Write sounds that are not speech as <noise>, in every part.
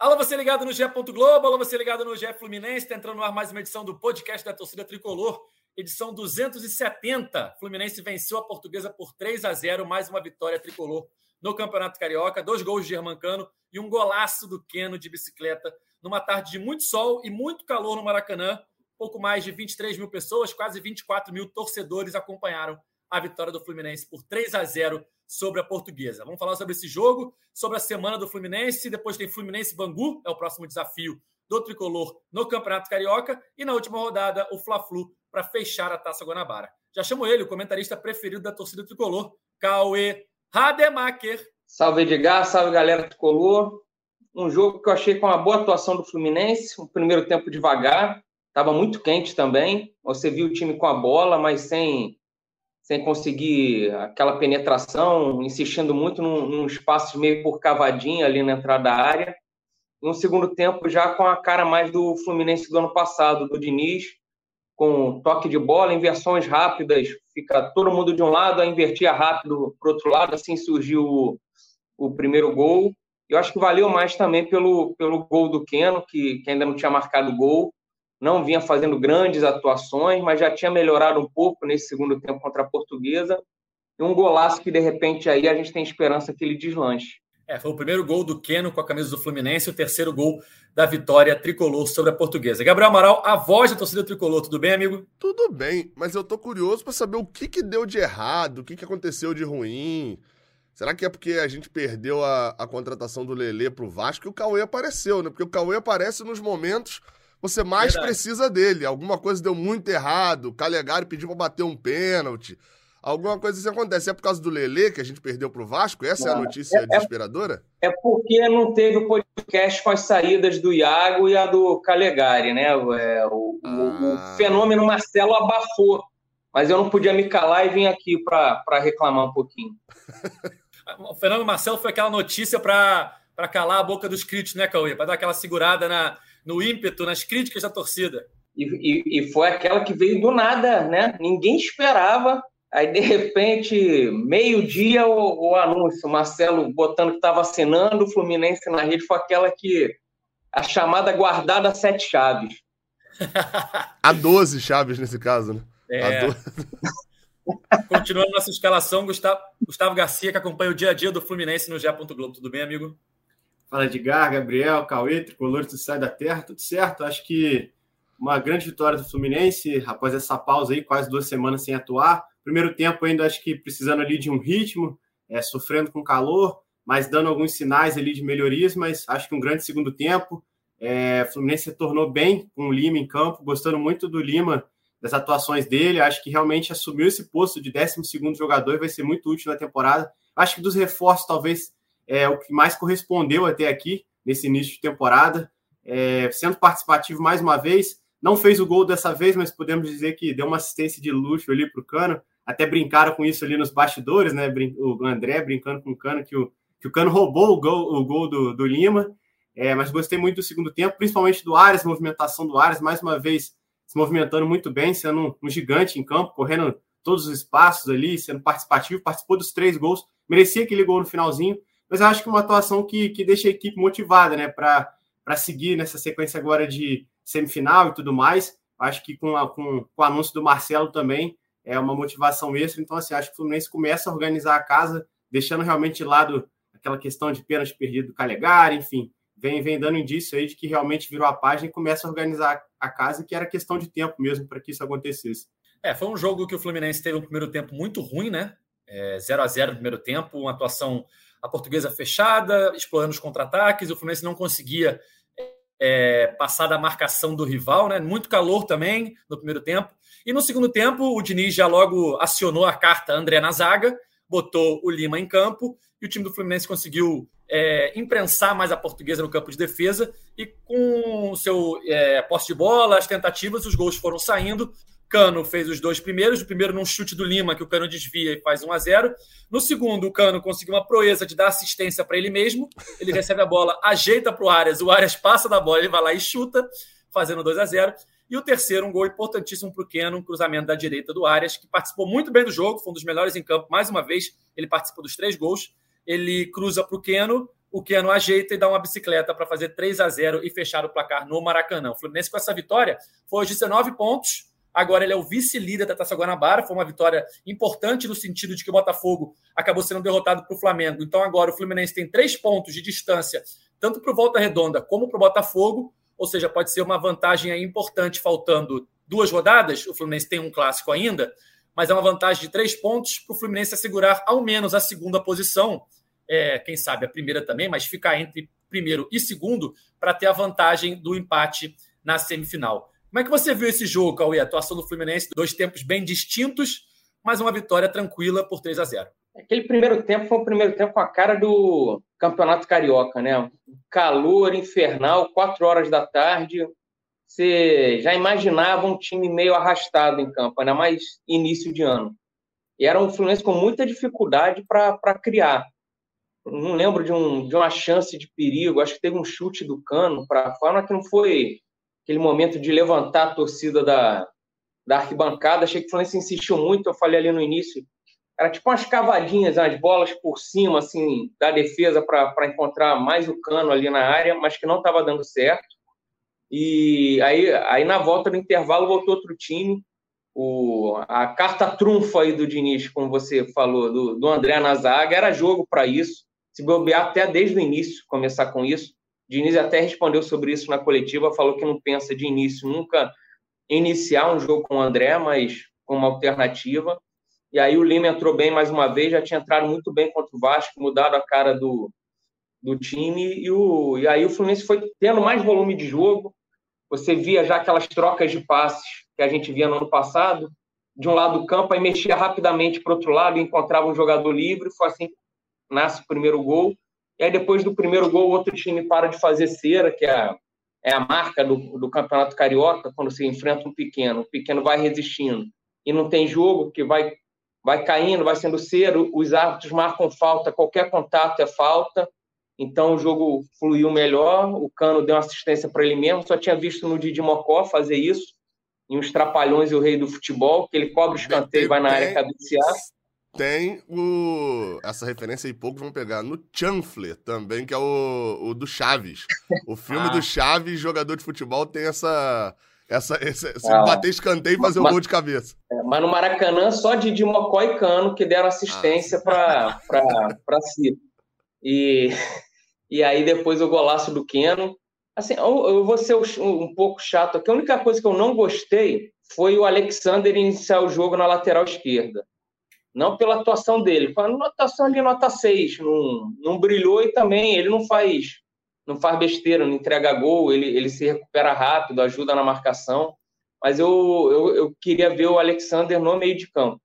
Alô, você ligado no GE. Globo, alô, você ligado no GE Fluminense, está entrando no ar mais uma edição do podcast da torcida tricolor, edição 270. Fluminense venceu a portuguesa por 3 a 0, mais uma vitória tricolor no Campeonato Carioca, dois gols de Germancano e um golaço do Queno de bicicleta, numa tarde de muito sol e muito calor no Maracanã. Pouco mais de 23 mil pessoas, quase 24 mil torcedores acompanharam a vitória do Fluminense por 3 a 0 sobre a Portuguesa. Vamos falar sobre esse jogo, sobre a semana do Fluminense, depois tem Fluminense Bangu, é o próximo desafio do tricolor no Campeonato Carioca, e na última rodada, o Fla-Flu para fechar a Taça Guanabara. Já chamo ele, o comentarista preferido da torcida tricolor, Cauê Rademacher. Salve Edgar, salve galera tricolor. Um jogo que eu achei com uma boa atuação do Fluminense, o primeiro tempo devagar, estava muito quente também. Você viu o time com a bola, mas sem sem conseguir aquela penetração, insistindo muito num, num espaço meio por cavadinha ali na entrada da área. No segundo tempo, já com a cara mais do Fluminense do ano passado, do Diniz, com toque de bola, inversões rápidas, fica todo mundo de um lado, a invertia rápido para o outro lado, assim surgiu o, o, primeiro gol. Eu acho que valeu mais também pelo, pelo gol do Keno, que, que ainda não tinha marcado gol, não vinha fazendo grandes atuações, mas já tinha melhorado um pouco nesse segundo tempo contra a Portuguesa. E um golaço que, de repente, aí a gente tem esperança que ele deslanche. É, foi o primeiro gol do Keno com a camisa do Fluminense e o terceiro gol da vitória tricolor sobre a Portuguesa. Gabriel Amaral, a voz da torcida tricolor, tudo bem, amigo? Tudo bem, mas eu tô curioso para saber o que, que deu de errado, o que, que aconteceu de ruim. Será que é porque a gente perdeu a, a contratação do Lelê pro Vasco e o Cauê apareceu, né? Porque o Cauê aparece nos momentos você mais Verdade. precisa dele. Alguma coisa deu muito errado, o Calegari pediu para bater um pênalti. Alguma coisa assim acontece. É por causa do Lelê que a gente perdeu pro Vasco? Essa não, é a notícia é, é desesperadora? É porque não teve o podcast com as saídas do Iago e a do Calegari, né? É, o, ah. o, o fenômeno Marcelo abafou. Mas eu não podia me calar e vim aqui para reclamar um pouquinho. <laughs> o fenômeno Marcelo foi aquela notícia para calar a boca dos críticos, né, Cauê? Para dar aquela segurada na, no ímpeto, nas críticas da torcida. E, e, e, foi aquela que veio do nada, né? Ninguém esperava. Aí, de repente, meio-dia, o, o, anúncio, Marcelo botando que estava assinando, o Fluminense na rede, foi aquela que. a chamada guardada sete chaves. <laughs> a 12 chaves nesse caso, né? É. <laughs> Continuando nossa escalação, Gustavo, Gustavo Garcia, que acompanha o dia a dia do Fluminense no Gé. Globo. Tudo bem, amigo? Fala Edgar, Gabriel, Cauê, Tricolor do Sai da Terra, tudo certo? Acho que uma grande vitória do Fluminense, após essa pausa aí, quase duas semanas sem atuar. Primeiro tempo ainda acho que precisando ali de um ritmo, é, sofrendo com calor, mas dando alguns sinais ali de melhorias, mas acho que um grande segundo tempo. É, Fluminense se tornou bem com o Lima em campo, gostando muito do Lima, das atuações dele. Acho que realmente assumiu esse posto de 12 jogador e vai ser muito útil na temporada. Acho que dos reforços, talvez é o que mais correspondeu até aqui, nesse início de temporada. É, sendo participativo mais uma vez, não fez o gol dessa vez, mas podemos dizer que deu uma assistência de luxo ali para o Cano. Até brincaram com isso ali nos bastidores, né? O André brincando com o Cano, que o, que o Cano roubou o gol, o gol do, do Lima. É, mas gostei muito do segundo tempo, principalmente do Ares, movimentação do Ares, mais uma vez se movimentando muito bem, sendo um, um gigante em campo, correndo todos os espaços ali, sendo participativo, participou dos três gols, merecia aquele gol no finalzinho, mas eu acho que é uma atuação que, que deixa a equipe motivada, né, para seguir nessa sequência agora de semifinal e tudo mais. Acho que com, a, com, com o anúncio do Marcelo também é uma motivação extra. Então, assim, acho que o Fluminense começa a organizar a casa, deixando realmente de lado aquela questão de pênalti perdido do Calegari, enfim, vem, vem dando indício aí de que realmente virou a página e começa a organizar a casa, que era questão de tempo mesmo para que isso acontecesse. É, foi um jogo que o Fluminense teve um primeiro tempo muito ruim, né? É, 0 a 0 no primeiro tempo, uma atuação a portuguesa fechada, explorando os contra-ataques, o Fluminense não conseguia é, passar da marcação do rival, né? Muito calor também no primeiro tempo. E no segundo tempo, o Diniz já logo acionou a carta André na zaga, botou o Lima em campo e o time do Fluminense conseguiu é, imprensar mais a portuguesa no campo de defesa e com o seu é, posse de bola, as tentativas, os gols foram saindo Cano fez os dois primeiros, o primeiro num chute do Lima, que o Cano desvia e faz 1 a 0 No segundo, o Cano conseguiu uma proeza de dar assistência para ele mesmo. Ele recebe a bola, ajeita para o Arias, o Arias passa da bola, ele vai lá e chuta, fazendo 2 a 0 E o terceiro, um gol importantíssimo para o Keno, um cruzamento da direita do Arias, que participou muito bem do jogo, foi um dos melhores em campo. Mais uma vez, ele participou dos três gols. Ele cruza para o Keno, o Keno ajeita e dá uma bicicleta para fazer 3 a 0 e fechar o placar no Maracanã. O Fluminense, com essa vitória, foi hoje 19 pontos. Agora ele é o vice-líder da Taça Guanabara. Foi uma vitória importante no sentido de que o Botafogo acabou sendo derrotado para o Flamengo. Então agora o Fluminense tem três pontos de distância, tanto para o Volta Redonda como para o Botafogo. Ou seja, pode ser uma vantagem importante, faltando duas rodadas. O Fluminense tem um clássico ainda, mas é uma vantagem de três pontos para o Fluminense assegurar ao menos a segunda posição é, quem sabe a primeira também, mas ficar entre primeiro e segundo para ter a vantagem do empate na semifinal. Como é que você viu esse jogo, Cauê? A atuação do Fluminense, dois tempos bem distintos, mas uma vitória tranquila por 3 a 0 Aquele primeiro tempo foi o primeiro tempo com a cara do Campeonato Carioca, né? Calor infernal, quatro horas da tarde. Você já imaginava um time meio arrastado em campo, ainda mais início de ano. E era um Fluminense com muita dificuldade para criar não lembro de, um, de uma chance de perigo, acho que teve um chute do cano para fora, que não foi aquele momento de levantar a torcida da, da arquibancada. Achei que o Fluminense insistiu muito, eu falei ali no início. Era tipo umas cavadinhas, umas bolas por cima, assim, da defesa para encontrar mais o cano ali na área, mas que não estava dando certo. E aí, aí, na volta do intervalo, voltou outro time. O, a carta trunfa aí do Diniz, como você falou, do, do André na zaga, era jogo para isso se bobear até desde o início, começar com isso. Diniz até respondeu sobre isso na coletiva, falou que não pensa de início nunca iniciar um jogo com o André, mas com uma alternativa. E aí o Lima entrou bem mais uma vez, já tinha entrado muito bem contra o Vasco, mudado a cara do, do time, e, o, e aí o Fluminense foi tendo mais volume de jogo. Você via já aquelas trocas de passes que a gente via no ano passado, de um lado do campo, aí mexia rapidamente para o outro lado encontrava um jogador livre. Foi assim nasce o primeiro gol, e aí depois do primeiro gol o outro time para de fazer cera, que é a, é a marca do, do Campeonato Carioca, quando se enfrenta um pequeno. O pequeno vai resistindo. E não tem jogo, que vai, vai caindo, vai sendo cera, os árbitros marcam falta, qualquer contato é falta, então o jogo fluiu melhor, o Cano deu uma assistência para ele mesmo, só tinha visto no Didi Mocó fazer isso, em os Trapalhões e o Rei do Futebol, que ele cobre o escanteio e vai na área cabecear tem o. Essa referência aí poucos vão pegar no Chanfler também, que é o, o do Chaves. O filme ah. do Chaves, jogador de futebol, tem essa. Essa, esse, ah. bater escanteio e fazer o um gol de cabeça. É, mas no Maracanã, só de Mocó e Cano que deram assistência ah. para si. E, e aí depois o golaço do Keno. Assim, eu, eu vou ser um, um pouco chato aqui. A única coisa que eu não gostei foi o Alexander iniciar o jogo na lateral esquerda não pela atuação dele. A atuação ali nota 6, não, não brilhou e também ele não faz não faz besteira, não entrega gol, ele, ele se recupera rápido, ajuda na marcação. Mas eu, eu, eu queria ver o Alexander no meio de campo.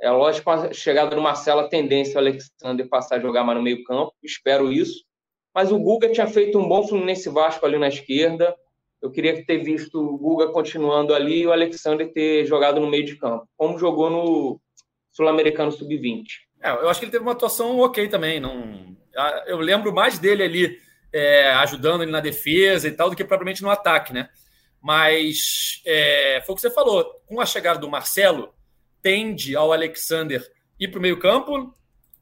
É lógico, com a chegada do Marcelo, a tendência é o Alexander passar a jogar mais no meio campo, espero isso. Mas o Guga tinha feito um bom Fluminense Vasco ali na esquerda. Eu queria ter visto o Guga continuando ali e o Alexander ter jogado no meio de campo, como jogou no, Sul-Americano Sub-20. É, eu acho que ele teve uma atuação ok também. Não, eu lembro mais dele ali é, ajudando ele na defesa e tal do que propriamente no ataque, né? Mas é, foi o que você falou. Com a chegada do Marcelo, tende ao Alexander ir para o meio-campo,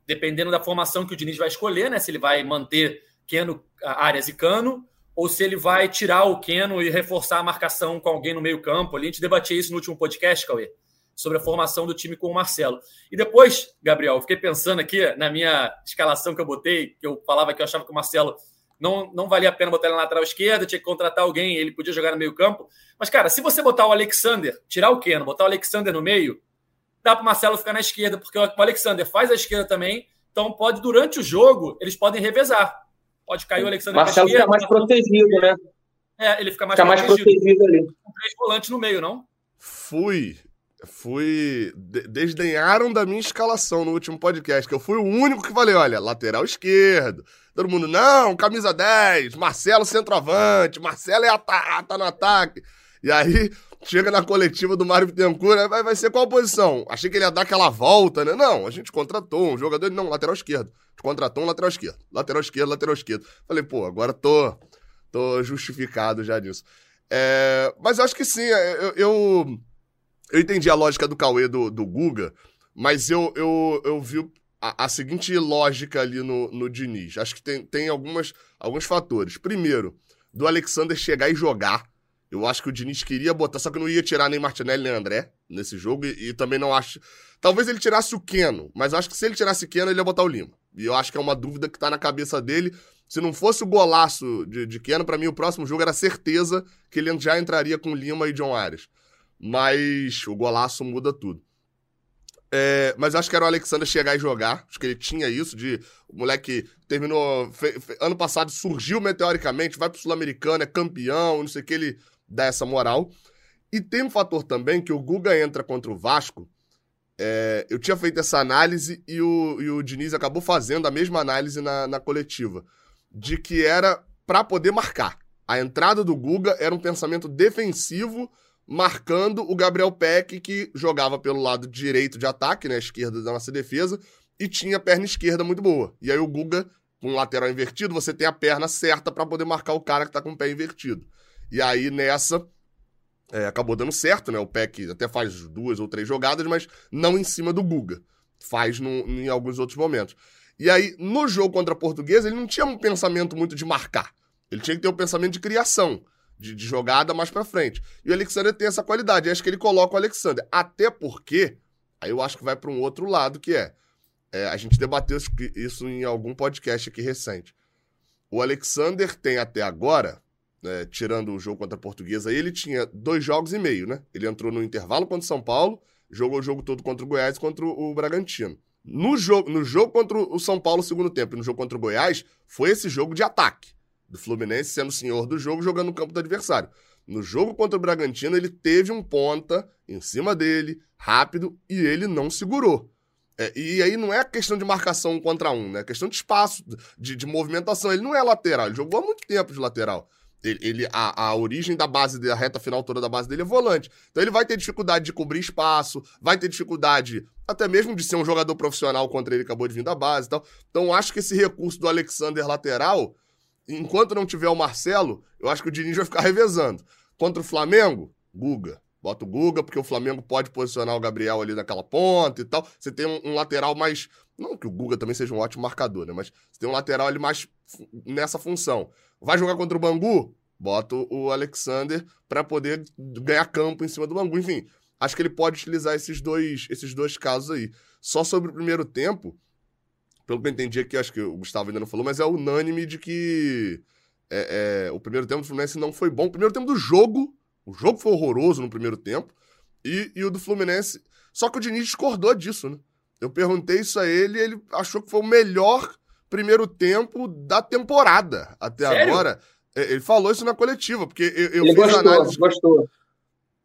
dependendo da formação que o Diniz vai escolher, né? Se ele vai manter Keno, Arias e Cano, ou se ele vai tirar o Keno e reforçar a marcação com alguém no meio-campo. A gente debatia isso no último podcast, Cauê sobre a formação do time com o Marcelo. E depois, Gabriel, eu fiquei pensando aqui na minha escalação que eu botei, que eu falava que eu achava que o Marcelo não, não valia a pena botar ele na lateral esquerda, tinha que contratar alguém, ele podia jogar no meio campo. Mas, cara, se você botar o Alexander, tirar o Keno, botar o Alexander no meio, dá para o Marcelo ficar na esquerda, porque o Alexander faz a esquerda também, então pode, durante o jogo, eles podem revezar. Pode cair o Alexander Marcelo fica mais protegido, né? É, ele fica mais, fica mais protegido. protegido ali. Com três volantes no meio, não? Fui fui. De desdenharam da minha escalação no último podcast, que eu fui o único que falei: olha, lateral esquerdo. Todo mundo, não, camisa 10, Marcelo centroavante, Marcelo é tá no ataque. E aí, chega na coletiva do Mário Bittencourt, vai, vai ser qual posição? Achei que ele ia dar aquela volta, né? Não, a gente contratou um jogador, não, lateral esquerdo. Contratou um lateral esquerdo. Lateral esquerdo, lateral esquerdo. Falei, pô, agora tô, tô justificado já disso. É, mas eu acho que sim, eu, eu eu entendi a lógica do Cauê do, do Guga, mas eu, eu, eu vi a, a, seguinte lógica ali no, no Diniz. Acho que tem, tem algumas, alguns fatores. Primeiro, do Alexander chegar e jogar. Eu acho que o Diniz queria botar, só que não ia tirar nem Martinelli nem André nesse jogo. E, e também não acho. Talvez ele tirasse o Keno, mas acho que se ele tirasse o Keno, ele ia botar o Lima. E eu acho que é uma dúvida que tá na cabeça dele. Se não fosse o golaço de, de Keno, para mim o próximo jogo era certeza que ele já entraria com Lima e John Ares. Mas o golaço muda tudo. É, mas acho que era o Alexander chegar e jogar. Acho que ele tinha isso de. O moleque terminou. Fe, fe, ano passado surgiu meteoricamente, vai pro Sul-Americano, é campeão, não sei o que, ele dá essa moral. E tem um fator também que o Guga entra contra o Vasco. É, eu tinha feito essa análise e o, e o Diniz acabou fazendo a mesma análise na, na coletiva. De que era para poder marcar. A entrada do Guga era um pensamento defensivo marcando o Gabriel Peck, que jogava pelo lado direito de ataque, né, esquerda da nossa defesa, e tinha perna esquerda muito boa. E aí o Guga, com lateral invertido, você tem a perna certa para poder marcar o cara que tá com o pé invertido. E aí nessa é, acabou dando certo, né? O Peck até faz duas ou três jogadas, mas não em cima do Guga. Faz no, em alguns outros momentos. E aí, no jogo contra a Portuguesa, ele não tinha um pensamento muito de marcar. Ele tinha que ter um pensamento de criação de, de jogada mais para frente. E o Alexander tem essa qualidade. acho que ele coloca o Alexander. Até porque, aí eu acho que vai para um outro lado, que é, é, a gente debateu isso em algum podcast aqui recente. O Alexander tem até agora, né, tirando o jogo contra a Portuguesa, ele tinha dois jogos e meio, né? Ele entrou no intervalo contra o São Paulo, jogou o jogo todo contra o Goiás e contra o Bragantino. No jogo, no jogo contra o São Paulo, segundo tempo, e no jogo contra o Goiás, foi esse jogo de ataque do Fluminense sendo senhor do jogo, jogando no campo do adversário. No jogo contra o Bragantino, ele teve um ponta em cima dele, rápido, e ele não segurou. É, e aí não é questão de marcação um contra um, né? É questão de espaço, de, de movimentação. Ele não é lateral, ele jogou há muito tempo de lateral. Ele, ele a, a, origem da base da reta final toda da base dele é volante. Então ele vai ter dificuldade de cobrir espaço, vai ter dificuldade até mesmo de ser um jogador profissional contra ele acabou de vir da base e tal. Então acho que esse recurso do Alexander lateral enquanto não tiver o Marcelo, eu acho que o Diniz vai ficar revezando. Contra o Flamengo, Guga. Bota o Guga, porque o Flamengo pode posicionar o Gabriel ali naquela ponta e tal. Você tem um, um, lateral mais. Não que o Guga também seja um ótimo marcador, né? Mas você tem um lateral ali mais nessa função. Vai jogar contra o Bangu? Bota o Alexander para poder ganhar campo em cima do Bangu. Enfim, acho que ele pode utilizar esses dois, esses dois casos aí. Só sobre o primeiro tempo, pelo que eu entendi aqui, acho que o Gustavo ainda não falou, mas é unânime de que é, é, o primeiro tempo do Fluminense não foi bom. O primeiro tempo do jogo, o jogo foi horroroso no primeiro tempo, e, e o do Fluminense. Só que o Diniz discordou disso, né? Eu perguntei isso a ele e ele achou que foi o melhor primeiro tempo da temporada até Sério? agora. É, ele falou isso na coletiva, porque eu, eu ele fiz gostou, análise gostou.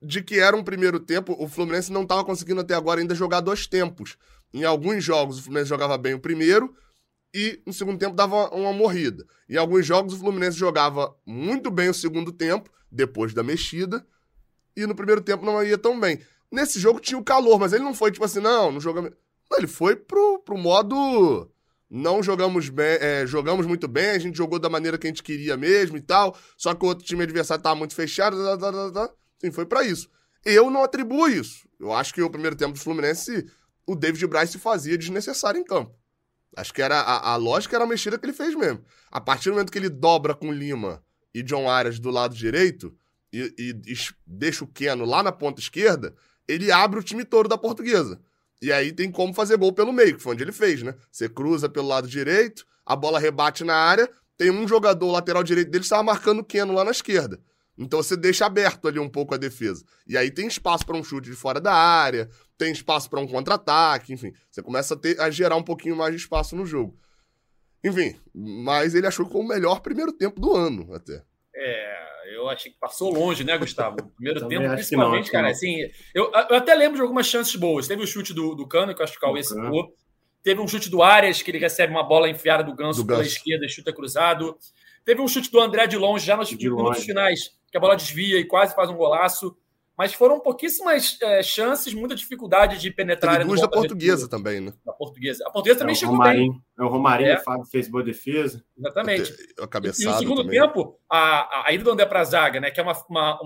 de que era um primeiro tempo, o Fluminense não estava conseguindo até agora ainda jogar dois tempos. Em alguns jogos o Fluminense jogava bem o primeiro e no segundo tempo dava uma morrida. Em alguns jogos o Fluminense jogava muito bem o segundo tempo, depois da mexida, e no primeiro tempo não ia tão bem. Nesse jogo tinha o calor, mas ele não foi tipo assim, não, não jogamos. Não, ele foi pro, pro modo. Não jogamos bem, é, jogamos muito bem, a gente jogou da maneira que a gente queria mesmo e tal. Só que o outro time adversário estava muito fechado. Tá, tá, tá, tá. Sim, foi para isso. Eu não atribuo isso. Eu acho que o primeiro tempo do Fluminense o David Braz se fazia desnecessário em campo. Acho que era a, a lógica era a mexida que ele fez mesmo. A partir do momento que ele dobra com Lima e John Arias do lado direito e, e, e deixa o Keno lá na ponta esquerda, ele abre o time todo da portuguesa. E aí tem como fazer gol pelo meio, que foi onde ele fez, né? Você cruza pelo lado direito, a bola rebate na área, tem um jogador lateral direito dele que estava marcando o Keno lá na esquerda. Então você deixa aberto ali um pouco a defesa. E aí tem espaço para um chute de fora da área, tem espaço para um contra-ataque, enfim. Você começa a, ter, a gerar um pouquinho mais de espaço no jogo. Enfim, mas ele achou que foi o melhor primeiro tempo do ano, até. É, eu achei que passou longe, né, Gustavo? Primeiro tempo, principalmente, não, cara, assim. Eu, eu até lembro de algumas chances boas. Teve o chute do, do Cano, que eu acho que o Cauê citou. Teve um chute do Arias, que ele recebe uma bola enfiada do Ganso, do pela Ganso. esquerda, chuta cruzado. Teve um chute do André de longe, já nos minutos finais, que a bola desvia e quase faz um golaço. Mas foram pouquíssimas é, chances, muita dificuldade de penetrar. Teve duas da portuguesa também, né? Da portuguesa. A portuguesa também é, chegou Romarinho. bem. O Romarinho é. fez boa defesa. Exatamente. E no segundo também. tempo, a, a ida do André para a zaga, né? Que é uma, uma,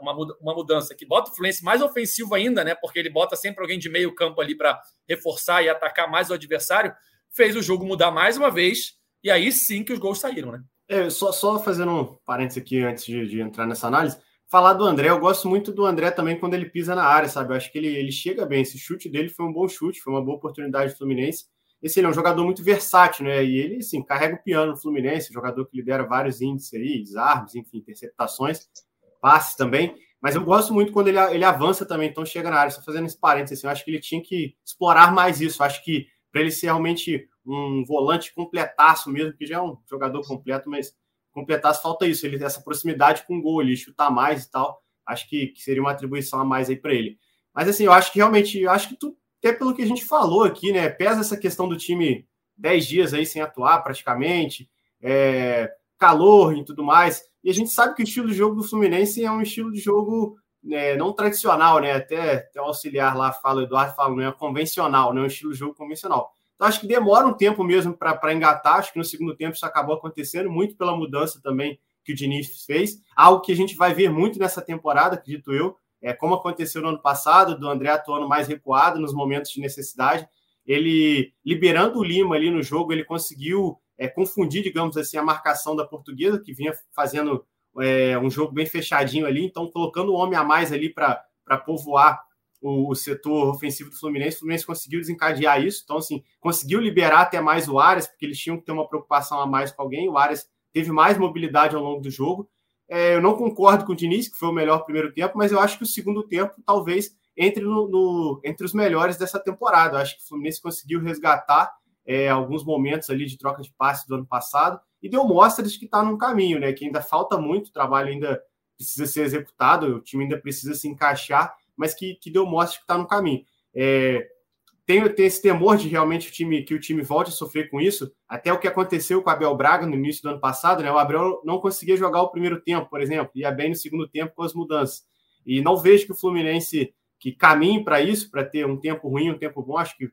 uma, uma, mudança que bota o Fluminense mais ofensivo ainda, né? Porque ele bota sempre alguém de meio campo ali para reforçar e atacar mais o adversário. Fez o jogo mudar mais uma vez. E aí sim que os gols saíram, né? É, só, só fazendo um parênteses aqui antes de, de entrar nessa análise falar do André, eu gosto muito do André também quando ele pisa na área, sabe? Eu acho que ele, ele chega bem. Esse chute dele foi um bom chute, foi uma boa oportunidade do Fluminense. Esse ele é um jogador muito versátil, né? E ele, assim, carrega o piano no Fluminense, jogador que lidera vários índices aí, desarmes, enfim, interceptações, passes também. Mas eu gosto muito quando ele, ele avança também, então chega na área. Só fazendo esse parênteses, assim, eu acho que ele tinha que explorar mais isso. Eu acho que para ele ser realmente um volante completaço mesmo, que já é um jogador completo, mas completasse, falta isso, ele essa proximidade com o gol, ele chutar mais e tal. Acho que, que seria uma atribuição a mais aí para ele. Mas assim, eu acho que realmente, eu acho que tu, até pelo que a gente falou aqui, né? Pesa essa questão do time 10 dias aí sem atuar praticamente, é, calor e tudo mais. E a gente sabe que o estilo de jogo do Fluminense é um estilo de jogo né, não tradicional, né? Até, até o auxiliar lá fala, o Eduardo fala, não é convencional, não é um estilo de jogo convencional. Então, acho que demora um tempo mesmo para engatar. Acho que no segundo tempo isso acabou acontecendo, muito pela mudança também que o Diniz fez. Algo que a gente vai ver muito nessa temporada, acredito eu. É, como aconteceu no ano passado, do André atuando mais recuado nos momentos de necessidade. Ele, liberando o Lima ali no jogo, ele conseguiu é, confundir, digamos assim, a marcação da portuguesa, que vinha fazendo é, um jogo bem fechadinho ali. Então, colocando o homem a mais ali para povoar o, o, setor ofensivo do Fluminense. O Fluminense conseguiu desencadear isso, então, assim, conseguiu liberar até mais o Arias, porque eles tinham que ter uma preocupação a mais com alguém. O Arias teve mais mobilidade ao longo do jogo. É, eu não concordo com o Diniz, que foi o melhor primeiro tempo, mas eu acho que o segundo tempo talvez entre, no, no entre os melhores dessa temporada. Eu acho que o Fluminense conseguiu resgatar é, alguns momentos ali de troca de passes do ano passado e deu mostras de que está num caminho, né? Que ainda falta muito, o trabalho ainda precisa ser executado, o time ainda precisa se encaixar mas que, que deu mostra que está no caminho. É, tem, tem esse temor de realmente o time que o time volte a sofrer com isso, até o que aconteceu com o Abel Braga no início do ano passado, né? O Abel não conseguia jogar o primeiro tempo, por exemplo, ia bem no segundo tempo com as mudanças. E não vejo que o Fluminense que caminhe para isso, para ter um tempo ruim, um tempo bom, acho que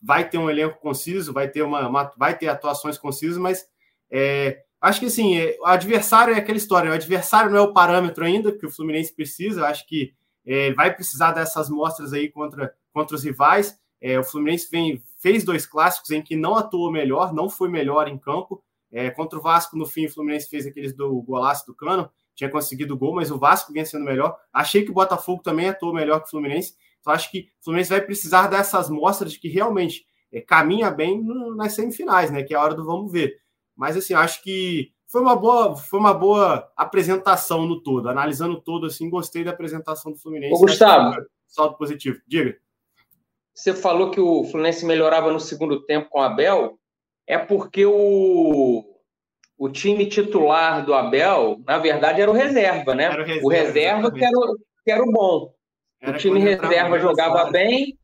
vai ter um elenco conciso, vai ter uma, uma vai ter atuações concisas, mas é, acho que assim, é, o adversário é aquela história, o adversário não é o parâmetro ainda que o Fluminense precisa, acho que é, vai precisar dessas mostras aí contra, contra os rivais. É, o Fluminense vem, fez dois clássicos em que não atuou melhor, não foi melhor em campo. É, contra o Vasco, no fim, o Fluminense fez aqueles do golaço do Cano, tinha conseguido o gol, mas o Vasco vinha sendo melhor. Achei que o Botafogo também atuou melhor que o Fluminense. Então, acho que o Fluminense vai precisar dessas mostras de que realmente é, caminha bem no, nas semifinais, né? Que é a hora do vamos ver. Mas, assim, acho que foi uma boa, foi uma boa apresentação no todo. Analisando todo, assim, gostei da apresentação do Fluminense. Ô, Gustavo. Salto positivo. Diga. Você falou que o Fluminense melhorava no segundo tempo com o Abel. É porque o, o time titular do Abel, na verdade, era o reserva, né? Era o reserva, o reserva que era, que era o bom. Era o time reserva jogava bem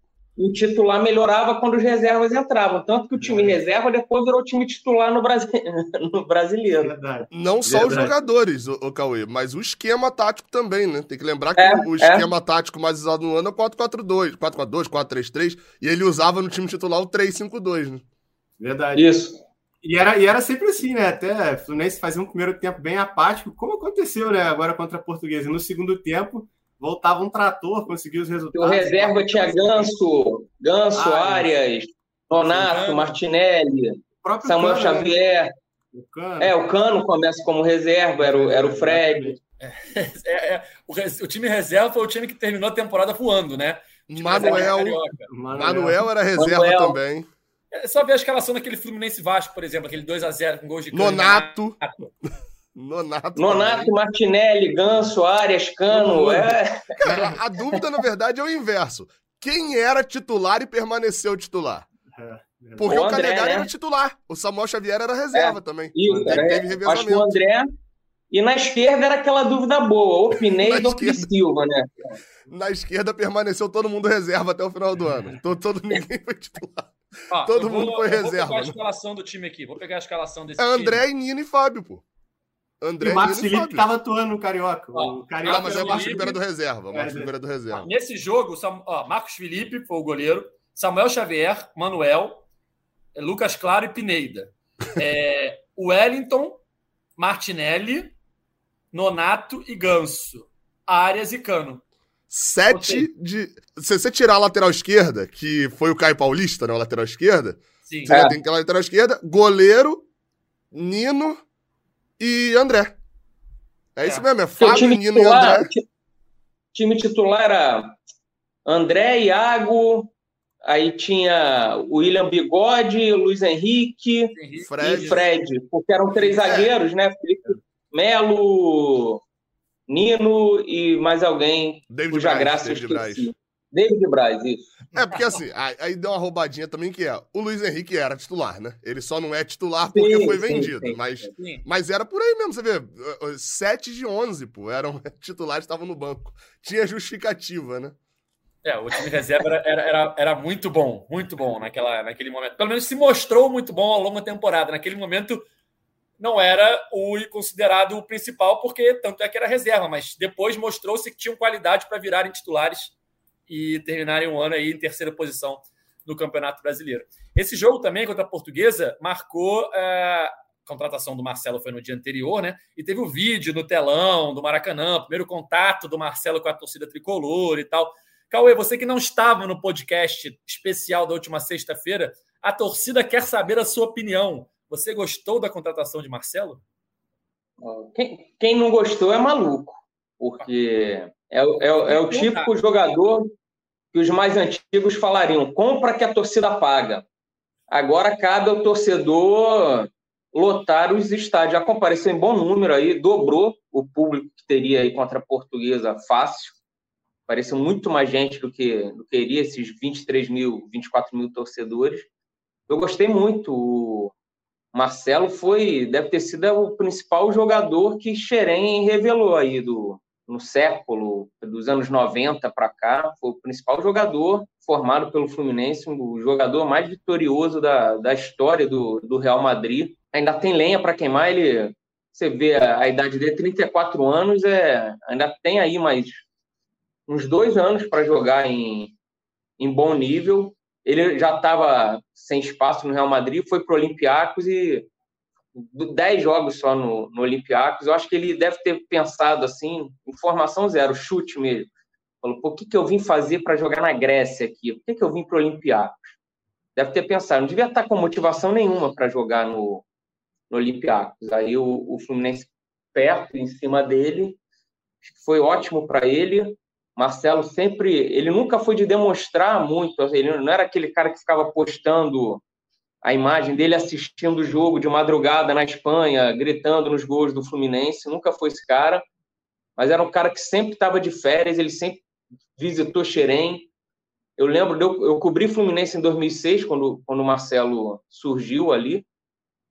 o titular melhorava quando os reservas entravam. Tanto que o time é. reserva depois virou time titular no, Brasi... <laughs> no brasileiro. Verdade. Não só Verdade. os jogadores, o, o Cauê, mas o esquema tático também, né? Tem que lembrar que é, o, o é. esquema é. tático mais usado no ano é 4-4-2, 4-4-2, 4-3-3, e ele usava no time titular o 3-5-2, né? Verdade. Isso. E era, e era sempre assim, né? Até o Fluminense fazia um primeiro tempo bem apático, como aconteceu, né? Agora contra a Portuguesa. E no segundo tempo, voltava um trator, conseguiu os resultados. O reserva tinha Ganso, Ganso, Arias, Donato, Martinelli, Samuel Cano, Xavier. O Cano. É, o Cano começa como reserva, era o, era o Fred. É, é, é, o, o, time reserva foi o time que terminou a temporada voando, né? Manuel, Manuel era reserva Manuel. também. É só ver a escalação daquele Fluminense Vasco, por exemplo, aquele 2x0 com gols de Nonato. Nonato. Nonato, Martinelli, Ganso, Arias, Cano. É... Cara, a dúvida, na verdade, é o inverso. Quem era titular e permaneceu titular? É, Porque o, o Calegari né? era titular. O Samuel Xavier era reserva é, também. Isso, era, teve revezamento. Acho que o André. E na esquerda era aquela dúvida boa, ou Pinei ou Silva, né? Na esquerda permaneceu todo mundo reserva até o final do ano. Todo, todo ninguém foi titular. Ó, todo mundo vou, foi reserva. Vou pegar a escalação do time aqui. Vou pegar a escalação desse é André, time. Nino e Fábio, pô. André e o Marcos Felipe estava atuando no Carioca. o Carioca ah, mas é o Marcos Felipe era do reserva. Marcos Felipe era do reserva. Nesse jogo, ó, Marcos Felipe foi o goleiro, Samuel Xavier, Manuel, Lucas Claro e Pineda. É, <laughs> Wellington, Martinelli, Nonato e Ganso. Arias e Cano. Sete de. Se você tirar a lateral esquerda, que foi o Caio Paulista, né? A lateral esquerda. Sim. Você já tem aquela lateral esquerda, goleiro, Nino e André. É, É. isso mesmo, é Fábio, time Nino e titular, André. ti- time titular era André, Iago, aí tinha o William Bigode, Luiz Henrique. Fred. e Fred, porque eram três É. zagueiros, né? Felipe Melo, Nino e mais alguém David cuja Braz, graça eu David Braz. David Braz, isso. É, porque assim, aí deu uma roubadinha também que é, o Luiz Henrique era titular, né? Ele só não é titular porque Sim, foi sim, vendido, sim. mas, Sim. mas era por aí mesmo, você vê, eh, eh, 7 de 11, pô, eram <laughs> titulares, estavam no banco. Tinha justificativa, né? É, o time reserva era, era, era, era muito bom, muito bom naquela, naquele momento. Pelo menos se mostrou muito bom ao longo da temporada. Naquele momento não era o considerado o principal, porque tanto é que era reserva, mas depois mostrou-se que tinham qualidade para virarem titulares e terminarem um ano aí em terceira posição no Campeonato Brasileiro. Esse jogo também contra a Portuguesa marcou é, a contratação do Marcelo foi no dia anterior, né? E teve o vídeo no telão do Maracanã, primeiro contato do Marcelo com a torcida tricolor e tal. Cauê, você que não estava no podcast especial da última sexta-feira, a torcida quer saber a sua opinião. Você gostou da contratação de Marcelo? Quem, quem não gostou é maluco, porque é, o- é, o- é o típico jogador que os mais antigos falariam: compra que a torcida paga. Agora cabe ao torcedor lotar os estádios. Já compareceu em bom número aí, dobrou o público que teria aí contra a portuguesa fácil. Pareceu muito mais gente do que, do que iria, esses 23 mil, 24 mil torcedores. Eu gostei muito. O Marcelo foi, deve ter sido o principal jogador que Xerém revelou aí do, no século, dos anos 90 para cá. Foi o principal jogador formado pelo Fluminense, o jogador mais vitorioso da, da história do, do Real Madrid. Ainda tem lenha para queimar, ele. Você vê a, a idade dele, 34 anos, é, ainda tem aí mais uns dois anos para jogar em, em bom nível. Ele já estava sem espaço no Real Madrid, foi para o Olympiacos e 10 jogos só no, no Olympiacos. Eu acho que ele deve ter pensado assim, informação zero, chute mesmo. Falou, por que, que eu vim fazer para jogar na Grécia aqui? Por que, que eu vim para o Olympiacos? Deve ter pensado, não devia estar com motivação nenhuma para jogar no, no Olympiacos. Aí o, o Fluminense perto, em cima dele, foi ótimo para ele. Marcelo sempre, ele nunca foi de demonstrar muito, ele não era aquele cara que ficava postando a imagem dele assistindo o jogo de madrugada na Espanha, gritando nos gols do Fluminense, nunca foi esse cara, mas era um cara que sempre estava de férias, ele sempre visitou Xerém. Eu lembro, eu, eu cobri Fluminense em 2006, quando, quando o Marcelo surgiu ali,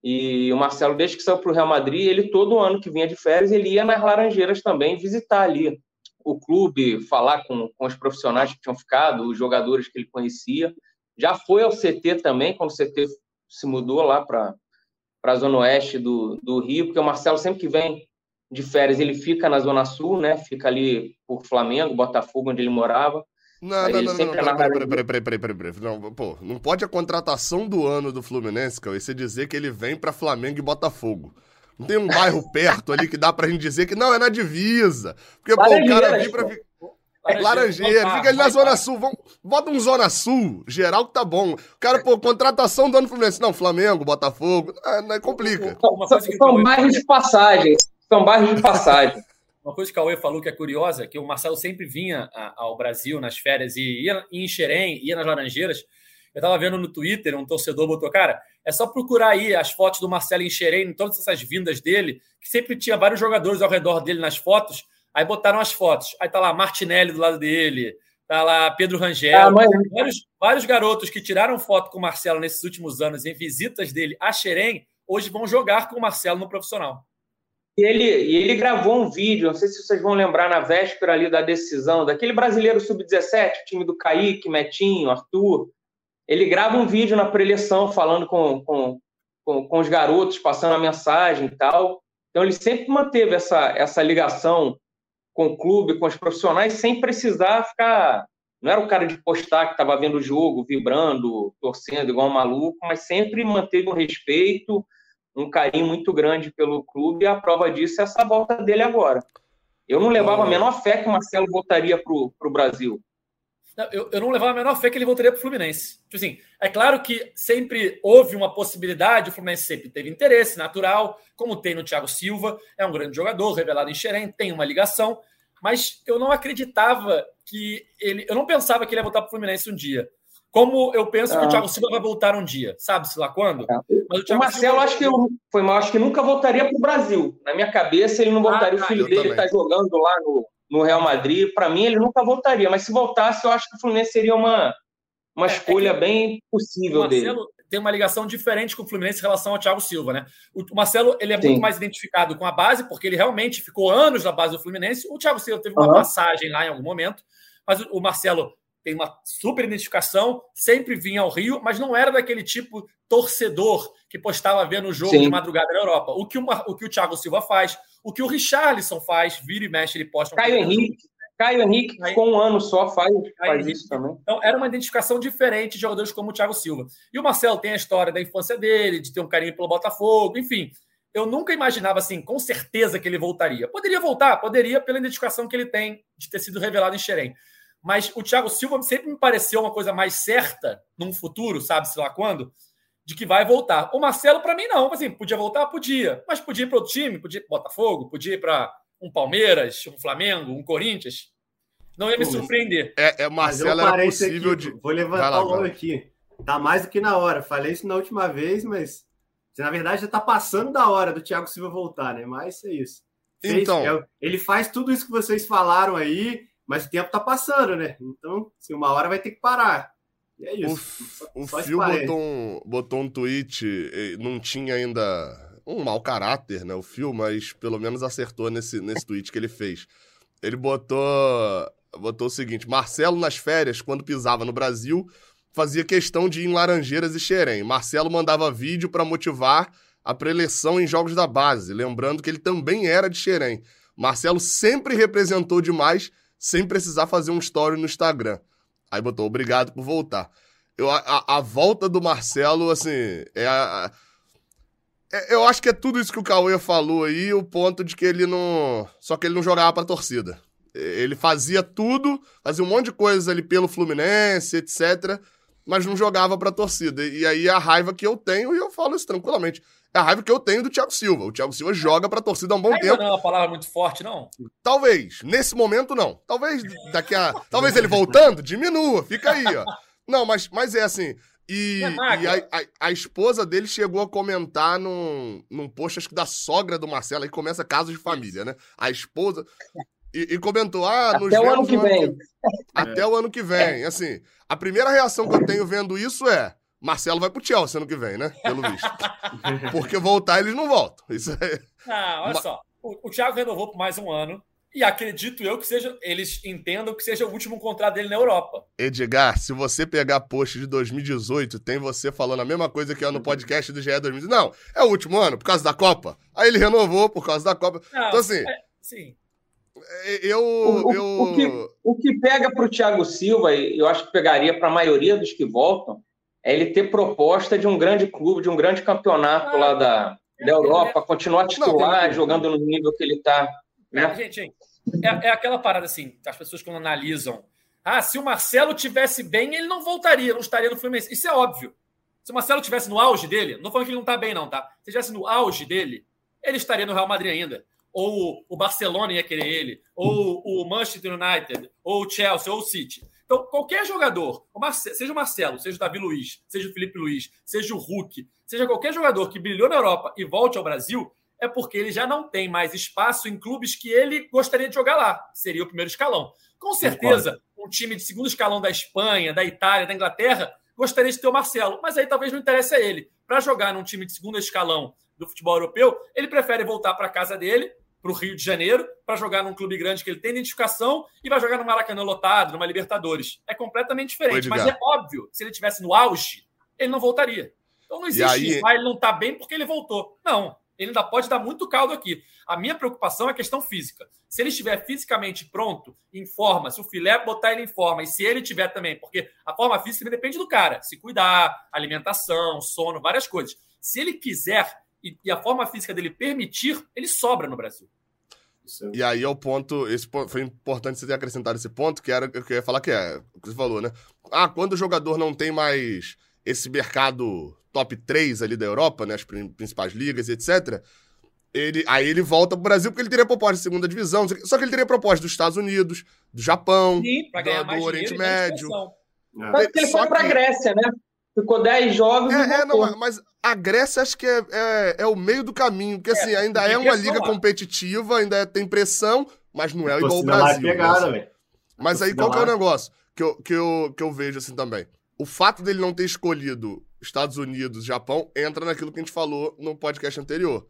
e o Marcelo, desde que saiu para o Real Madrid, ele todo ano que vinha de férias, ele ia nas Laranjeiras também visitar ali o clube, falar com, com os profissionais que tinham ficado, os jogadores que ele conhecia. Já foi ao CT também, quando o CT se mudou lá para a zona oeste do, do Rio, porque o Marcelo sempre que vem de férias, ele fica na zona sul, né? Fica ali por Flamengo, Botafogo, onde ele morava. Não, Aí não, não, não, sempre não, é peraí, peraí, peraí, peraí, peraí, peraí, peraí. Não, pô, não pode a contratação do ano do Fluminense, Cauê, você dizer que ele vem pra Flamengo e Botafogo. Não tem um bairro <laughs> perto ali que dá pra gente dizer que não, é na divisa. Porque, pô, o cara vem pra... pô. Fi- Laranjeira, fica ali na Zona Sul, vamos, bota um Zona Sul, geral que tá bom. O cara, pô, contratação do ano Fluminense. Não, Flamengo, Botafogo, ah, não, complica. Que o São Cauê- bairros de passagem. São bairros de passagem. <laughs> Uma coisa que o Cauê falou que é curiosa, que o Marcelo sempre vinha ao Brasil nas férias e ia em Xerém, ia nas Laranjeiras. Eu tava vendo no Twitter, um torcedor botou, cara, é só procurar aí as fotos do Marcelo em Xerém, todas essas vindas dele, que sempre tinha vários jogadores ao redor dele nas fotos, aí botaram as fotos. Aí tá lá Martinelli do lado dele, tá lá Pedro Rangel, Ah, mas vários, vários garotos que tiraram foto com o Marcelo nesses últimos anos em visitas dele a Xerém, hoje vão jogar com o Marcelo no profissional. E ele, e ele gravou um vídeo, não sei se vocês vão lembrar, na véspera ali da decisão, daquele brasileiro sub-17, time do Kaique, Metinho, Arthur. Ele grava um vídeo na preleção falando com, com, com, com os garotos, passando a mensagem e tal. Então ele sempre manteve essa, essa ligação com o clube, com os profissionais, sem precisar ficar não era o cara de postar que estava vendo o jogo, vibrando, torcendo igual um maluco, mas sempre manteve um respeito, um carinho muito grande pelo clube, e a prova disso é essa volta dele agora. Eu não levava a menor fé que o Marcelo voltaria para o Brasil. Eu, eu, não levava a menor fé que ele voltaria para o Fluminense. Tipo assim, é claro que sempre houve uma possibilidade, o Fluminense sempre teve interesse natural, como tem no Thiago Silva, é um grande jogador, revelado em Xerém, tem uma ligação, mas eu não acreditava que ele. Eu não pensava que ele ia voltar para o Fluminense um dia. Como eu penso que o ah. Thiago Silva vai voltar um dia, sabe-se lá quando? É. Mas o, o Marcelo, Silva... acho que eu, foi mal, acho que nunca voltaria para o Brasil. Na minha cabeça, ele não voltaria. Ah, o filho dele está jogando lá no, no Real Madrid. Para mim, ele nunca voltaria. Mas se voltasse, eu acho que o Fluminense seria uma, uma é, escolha é que... bem possível o Marcelo dele. Tem uma ligação diferente com o Fluminense em relação ao Thiago Silva, né? O Marcelo ele é Sim. muito mais identificado com a base, porque ele realmente ficou anos na base do Fluminense. O Thiago Silva teve uma uhum. passagem lá em algum momento, mas o Marcelo tem uma super identificação, sempre vinha ao Rio, mas não era daquele tipo torcedor que postava vendo o jogo Sim. de madrugada na Europa. O que, uma, o que o Thiago Silva faz, o que o Richarlison faz, vira e mexe, ele posta. Um Caio Henrique. Caio Henrique, com um ano só, faz, faz isso também. Então, era uma identificação diferente de jogadores como o Thiago Silva. E o Marcelo tem a história da infância dele, de ter um carinho pelo Botafogo, enfim. Eu nunca imaginava, assim, com certeza que ele voltaria. Poderia voltar, poderia, pela identificação que ele tem de ter sido revelado em Xerém. Mas o Thiago Silva sempre me pareceu uma coisa mais certa num futuro, sabe-se lá quando, de que vai voltar. O Marcelo, para mim, não. Assim, podia voltar? Podia. Mas podia ir para outro time, podia ir para Botafogo, podia ir para um Palmeiras, um Flamengo, um Corinthians. Não ia me surpreender. É, é Marcelo era possível aqui, de. Vou levantar lá, o nome aqui. Tá mais do que na hora. Falei isso na última vez, mas na verdade já tá passando da hora do Thiago Silva voltar, né? Mas é isso. Fez, então, é, ele faz tudo isso que vocês falaram aí, mas o tempo tá passando, né? Então, assim, uma hora vai ter que parar. E é isso. O, só, o Phil botou um, botou um tweet, não tinha ainda um mau caráter, né? O Phil, mas pelo menos acertou nesse, nesse tweet que ele fez. Ele botou, botou o seguinte: Marcelo, nas férias, quando pisava no Brasil, fazia questão de ir em Laranjeiras e Xerém. Marcelo mandava vídeo para motivar a preleção em jogos da base, lembrando que ele também era de Xerém. Marcelo sempre representou demais sem precisar fazer um story no Instagram. Aí botou, obrigado por voltar. Eu, a, a volta do Marcelo, assim, é a, é, eu acho que é tudo isso que o Cauê falou aí, o ponto de que ele não. Só que ele não jogava pra torcida. Ele fazia tudo, fazia um monte de coisas ali pelo Fluminense, etc. Mas não jogava pra torcida. E aí a raiva que eu tenho, e eu falo isso tranquilamente. É a raiva que eu tenho do Thiago Silva. O Thiago Silva joga pra torcida há um bom Ainda tempo. Não é uma palavra muito forte, não? Talvez. Nesse momento, não. Talvez daqui a. talvez ele voltando, diminua. Fica aí, ó. <laughs> Não, mas, mas é assim. E, é e a, a, a, esposa dele chegou a comentar num, num post, acho que da sogra do Marcelo, aí começa casos de família, né? A esposa. E, e comentou: ah, nos Até o ano que vem. Até o ano que vem. Assim, a primeira reação que eu tenho vendo isso é: Marcelo vai pro Chelsea ano que vem, né? Pelo visto. <laughs> Porque voltar eles não voltam. Isso é... Ah, olha Ma... só. O, o Thiago renovou por mais um ano. E acredito eu que seja, eles entendam que seja o último contrato dele na Europa. Edgar, se você pegar post de 2018, tem você falando a mesma coisa que é no podcast do GE 2018. Não, é o último ano, por causa da Copa. Aí ele renovou por causa da Copa. Não, então, assim. É, sim. É, eu. O, eu... o, que, o que pega para o Thiago Silva, e eu acho que pegaria para a maioria dos que voltam, é ele ter proposta de um grande clube, de um grande campeonato ah, lá da, da Europa, continuar titular, não, jogando no nível que ele está. Né? Gente, é, é, aquela parada assim, as pessoas quando analisam. Ah, se o Marcelo tivesse bem, ele não voltaria, não estaria no Fluminense. Isso é óbvio. Se o Marcelo tivesse no auge dele, não falando que ele não está bem, não, tá? Se estivesse no auge dele, ele estaria no Real Madrid ainda. Ou o Barcelona ia querer ele, ou o Manchester United, ou o Chelsea, ou o City. Então, qualquer jogador, seja o Marcelo, seja o Davi Luiz, seja o Felipe Luiz, seja o Hulk, seja qualquer jogador que brilhou na Europa e volte ao Brasil, é porque ele já não tem mais espaço em clubes que ele gostaria de jogar lá. Seria o primeiro escalão. Com certeza, um time de segundo escalão da Espanha, da Itália, da Inglaterra, gostaria de ter o Marcelo, mas aí talvez não interesse a ele. Para jogar num time de segundo escalão do futebol europeu, ele prefere voltar para casa dele, para o Rio de Janeiro para jogar num clube grande que ele tem identificação e vai jogar no Maracanã lotado, numa Libertadores. É completamente diferente. Mas é óbvio se ele tivesse no auge, ele não voltaria. Então não existe aí... isso. Ah, ele não está bem porque ele voltou. Não. Ele ainda pode dar muito caldo aqui. A minha preocupação é a questão física. Se ele estiver fisicamente pronto, em forma, se o filé botar ele em forma, e se ele tiver também, porque a forma física depende do cara, se cuidar, alimentação, sono, várias coisas. Se ele quiser e, e a forma física dele permitir, ele sobra no Brasil. E aí é o ponto, esse ponto, foi importante você ter acrescentado esse ponto, que era o que eu ia falar que é, o que você falou, né? Ah, quando o jogador não tem mais esse mercado top 3 ali da Europa, né, as principais ligas, etc., ele, aí ele volta pro Brasil porque ele teria proposta de segunda divisão, só que ele teria proposta dos Estados Unidos, do Japão, Sim, do, do Oriente Médio. É. que ele foi pra Grécia, né? Ficou 10 jogos é, é, não, mas a Grécia acho que é, é, é, o meio do caminho, porque assim, é, ainda é uma liga lá. competitiva, ainda tem pressão, mas não é igual o Brasil. Pegada, né? Mas aí qual que é o negócio que eu, que, eu, que eu vejo assim também? O fato dele não ter escolhido Estados Unidos, Japão, entra naquilo que a gente falou no podcast anterior.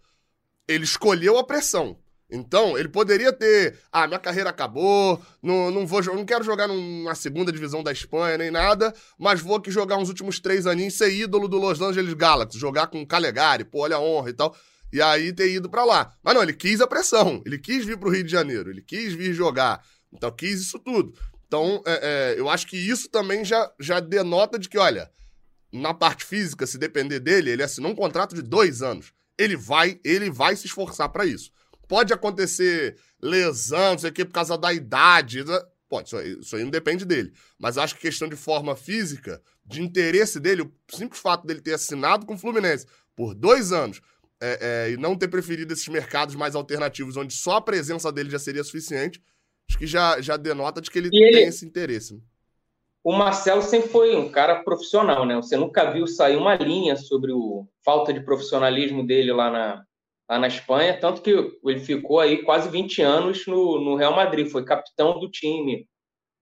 Ele escolheu a pressão. Então, ele poderia ter. Ah, minha carreira acabou, não, não, vou, não quero jogar na segunda divisão da Espanha nem nada, mas vou aqui jogar uns últimos três aninhos, ser ídolo do Los Angeles Galaxy, jogar com Calegari, pô, olha a honra e tal. E aí ter ido para lá. Mas não, ele quis a pressão, ele quis vir pro Rio de Janeiro, ele quis vir jogar. Então, quis isso tudo. Então, é, é, eu acho que isso também já, já denota de que, olha, na parte física, se depender dele, ele assinou um contrato de dois anos. Ele vai, ele vai se esforçar para isso. Pode acontecer lesão, não sei o quê, por causa da idade. Né? Pode, isso aí, isso aí não depende dele. Mas acho que questão de forma física, de interesse dele, o simples fato dele ter assinado com o Fluminense por dois anos é, é, e não ter preferido esses mercados mais alternativos, onde só a presença dele já seria suficiente, acho que já, já denota de que ele tem esse interesse. Né? O Marcelo sempre foi um cara profissional, né? Você nunca viu sair uma linha sobre o falta de profissionalismo dele lá na, lá na Espanha, tanto que ele ficou aí quase 20 anos no, no Real Madrid, foi capitão do time,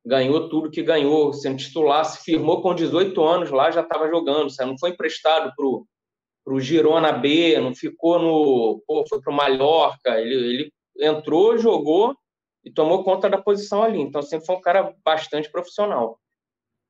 ganhou tudo que ganhou, sendo titular, se firmou com 18 anos lá, já estava jogando, sabe? não foi emprestado para o Girona B, não ficou no. Pô, foi para o Mallorca, ele, ele entrou, jogou e tomou conta da posição ali. Então sempre foi um cara bastante profissional.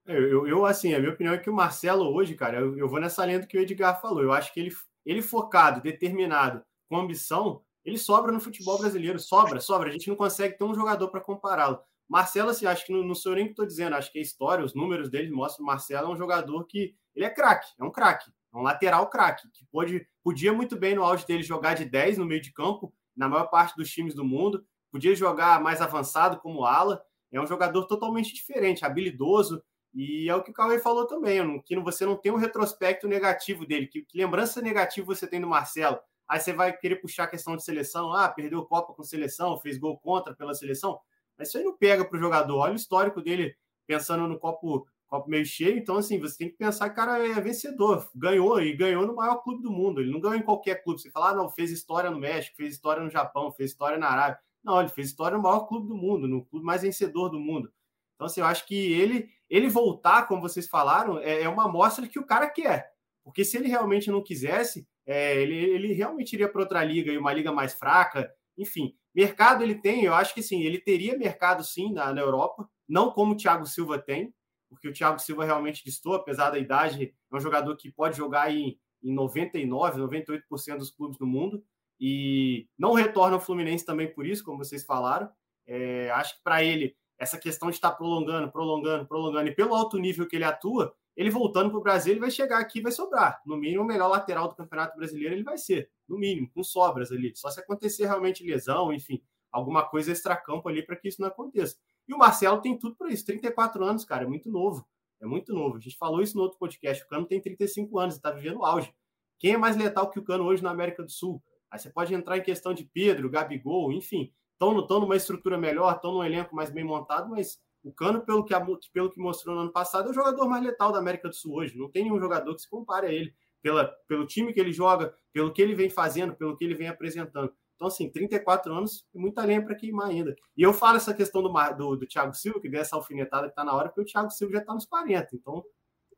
Eu, eu, assim, a minha opinião é que o Marcelo hoje, cara, eu, eu vou nessa do que o Edgar falou. Eu acho que ele, ele focado, determinado, com ambição, ele sobra no futebol brasileiro. Sobra, sobra. A gente não consegue ter um jogador para compará-lo. Marcelo, assim, acho que não, não sou nem que estou dizendo, acho que a história, os números dele mostram que o Marcelo é um jogador que ele é craque, é um craque, é um lateral craque, que pode, podia muito bem no auge dele jogar de 10 no meio de campo, na maior parte dos times do mundo, podia jogar mais avançado como ala, é um jogador totalmente diferente, habilidoso, e é o que o Cauê falou também, que você não tem um retrospecto negativo dele, que, que lembrança negativa você tem do Marcelo? Aí você vai querer puxar a questão de seleção, ah, perdeu Copa com seleção, fez gol contra pela seleção. Mas isso aí não pega para o jogador. Olha o histórico dele pensando no copo, copo meio cheio. Então, assim, você tem que pensar que o cara é vencedor. Ganhou e ganhou no maior clube do mundo. Ele não ganhou em qualquer clube. Você fala, ah, não, fez história no México, fez história no Japão, fez história na Arábia. Não, ele fez história no maior clube do mundo, no clube mais vencedor do mundo. Então, assim, eu acho que ele, ele voltar, como vocês falaram, é, é uma amostra que o cara quer. Porque se ele realmente não quisesse, é, ele, ele realmente iria para outra liga e uma liga mais fraca. Enfim, mercado ele tem, eu acho que sim, ele teria mercado sim na, na Europa, não como o Thiago Silva tem, porque o Thiago Silva realmente distou, apesar da idade, é um jogador que pode jogar em, em 99, 98% dos clubes do mundo e não retorna ao Fluminense também por isso, como vocês falaram. É, acho que para ele, essa questão de estar prolongando, prolongando, prolongando, e pelo alto nível que ele atua, ele voltando para o Brasil, ele vai chegar aqui e vai sobrar. No mínimo, o melhor lateral do Campeonato Brasileiro ele vai ser, no mínimo, com sobras ali. Só se acontecer realmente lesão, enfim, alguma coisa extracampo ali para que isso não aconteça. E o Marcelo tem tudo para isso. 34 anos, cara, é muito novo. É muito novo. A gente falou isso no outro podcast. O Cano tem 35 anos e está vivendo o auge. Quem é mais letal que o Cano hoje na América do Sul? Aí você pode entrar em questão de Pedro, Gabigol, enfim. Estão numa estrutura melhor, estão num elenco mais bem montado, mas o Cano, pelo que, pelo que mostrou no ano passado, é o jogador mais letal da América do Sul hoje. Não tem nenhum jogador que se compare a ele, pela, pelo time que ele joga, pelo que ele vem fazendo, pelo que ele vem apresentando. Então, assim, 34 anos, tem muita lenha para queimar ainda. E eu falo essa questão do, do, do Thiago Silva, que deu essa alfinetada que está na hora, porque o Thiago Silva já está nos 40. Então,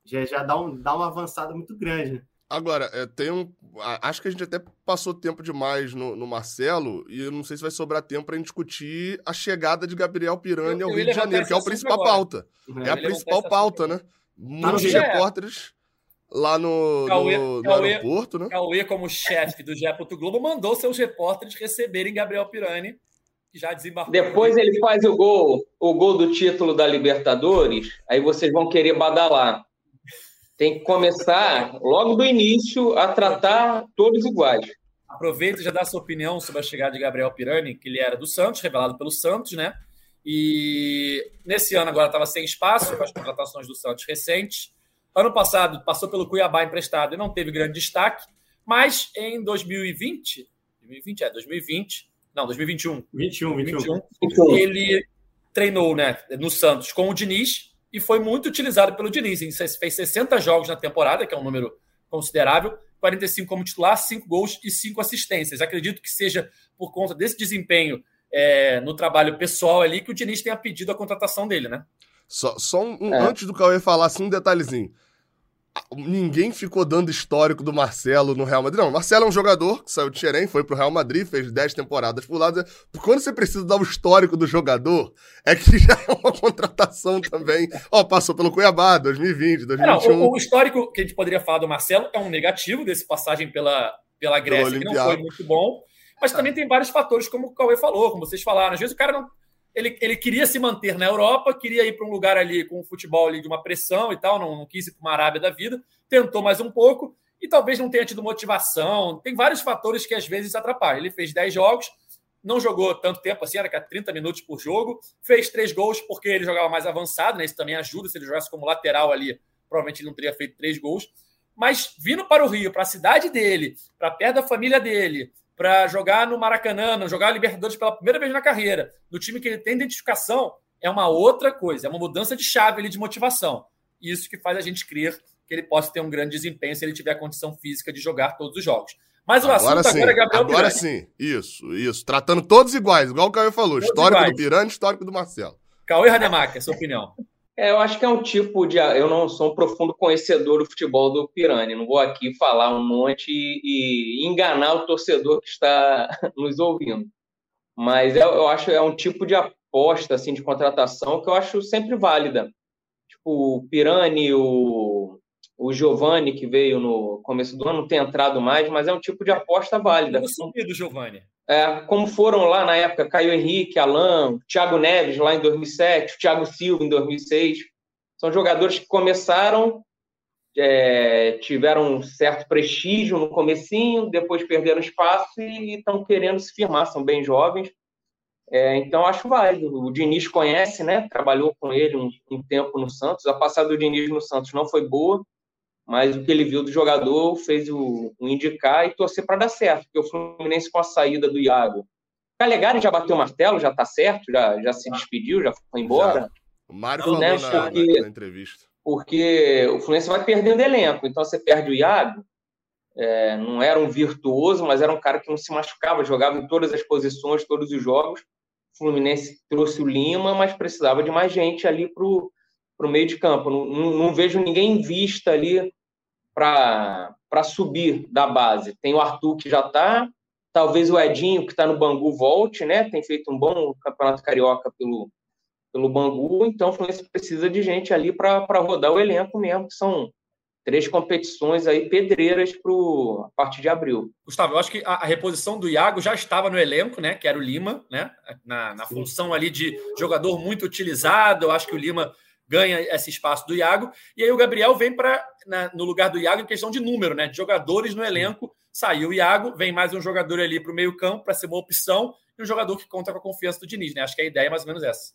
já, já dá, um, dá uma avançada muito grande, né? Agora, é, tem um. Acho que a gente até passou tempo demais no, no Marcelo, e eu não sei se vai sobrar tempo para discutir a chegada de Gabriel Piranha ao Rio de Janeiro, que é a principal agora. pauta. É, é a principal pauta, né? Muitos repórteres. lá no, Cauê, no, no Cauê, aeroporto, né? Cauê, como chefe do GE. Globo, mandou seus repórteres receberem Gabriel Pirani, que já desembarcou. Depois ele faz o gol, o gol do título da Libertadores, aí vocês vão querer badalar. Tem que começar logo do início a tratar todos iguais. Aproveita e já dá sua opinião sobre a chegada de Gabriel Pirani, que ele era do Santos, revelado pelo Santos, né? E nesse ano agora estava sem espaço com as contratações do Santos recentes. Ano passado passou pelo Cuiabá emprestado e não teve grande destaque, mas em 2020, 2020 é 2020, não, 2021. 21, 21. 21 ele treinou, né, no Santos com o Diniz e foi muito utilizado pelo Diniz. Ele fez 60 jogos na temporada, que é um número considerável, 45 como titular, 5 gols e 5 assistências. Acredito que seja por conta desse desempenho é, no trabalho pessoal ali que o Diniz tenha pedido a contratação dele, né? Só, só um, é. antes do Cauê falar assim, um detalhezinho. Ninguém ficou dando histórico do Marcelo no Real Madrid. Não, o Marcelo é um jogador que saiu de Xerém, foi pro Real Madrid, fez 10 temporadas por lá. Quando você precisa dar o histórico do jogador, é que <laughs> já é uma contratação também. Ó, passou pelo Cuiabá, 2020, 2021. Não, o, o, histórico que a gente poderia falar do Marcelo é um negativo desse passagem pela, pela Grécia, que não foi muito bom. Mas também tem vários fatores, como o Cauê falou, como vocês falaram. Às vezes o cara não. Ele, ele queria se manter na Europa, queria ir para um lugar ali com um futebol ali de uma pressão e tal, não, não quis ir para uma Arábia da vida, tentou mais um pouco e talvez não tenha tido motivação. Tem vários fatores que às vezes atrapalham. Ele fez 10 jogos, não jogou tanto tempo assim, era que 30 minutos por jogo, fez três gols porque ele jogava mais avançado, né? Isso também ajuda. Se ele jogasse como lateral ali, provavelmente ele não teria feito três gols. Mas vindo para o Rio, para a cidade dele, para perto da família dele, para jogar no Maracanã, jogar a Libertadores pela primeira vez na carreira, no time que ele tem identificação, é uma outra coisa, é uma mudança de chave ali de motivação. Isso que faz a gente crer que ele possa ter um grande desempenho se ele tiver a condição física de jogar todos os jogos. Mas o agora assunto sim, agora é Gabriel Agora Pirani. sim, isso, isso. Tratando todos iguais, igual o Caio falou. Todos histórico iguais. do Pirani, histórico do Marcelo. Cauê Rademacher, sua opinião. É, eu acho que é um tipo de. Eu não sou um profundo conhecedor do futebol do Pirani. Não vou aqui falar um monte e, e enganar o torcedor que está <laughs> nos ouvindo. Mas eu, eu acho é um tipo de aposta assim de contratação que eu acho sempre válida. Tipo, o Pirani, o, o Giovani, que veio no começo do ano, não tem entrado mais, mas é um tipo de aposta válida. Eu sentido do Giovani é, como foram lá na época Caio Henrique, Alain, Thiago Neves lá em 2007, Thiago Silva em 2006. São jogadores que começaram, é, tiveram um certo prestígio no comecinho, depois perderam espaço e estão querendo se firmar, são bem jovens. É, então, acho válido. O Diniz conhece, né? trabalhou com ele um, um tempo no Santos. A passada do Diniz no Santos não foi boa, mas o que ele viu do jogador fez o, o indicar e torcer para dar certo, porque o Fluminense com a saída do Iago. Calegari já bateu o martelo, já está certo, já, já se despediu, já foi embora. Já. O Mário falou né, na, porque, na, entrevista. Porque o Fluminense vai perdendo elenco, então você perde o Iago, é, não era um virtuoso, mas era um cara que não se machucava, jogava em todas as posições, todos os jogos. O Fluminense trouxe o Lima, mas precisava de mais gente ali para o meio de campo. Não, não, não, vejo ninguém em vista ali para subir da base. Tem o Arthur que já está, talvez o Edinho que está no Bangu volte, né? Tem feito um bom campeonato carioca pelo, pelo Bangu, então o Fluminense precisa de gente ali para rodar o elenco mesmo, que são três competições aí pedreiras pro, a partir de abril. Gustavo, eu acho que a, a, reposição do Iago já estava no elenco, né? Que era o Lima, né? Na, na função ali de jogador muito utilizado. Eu acho que o Lima ganha esse espaço do Iago. E aí o Gabriel vem para no lugar do Iago em questão de número, né? De jogadores no elenco. Saiu o Iago, vem mais um jogador ali para o meio-campo para ser uma opção e um jogador que conta com a confiança do Diniz, né? Acho que a ideia é mais ou menos essa.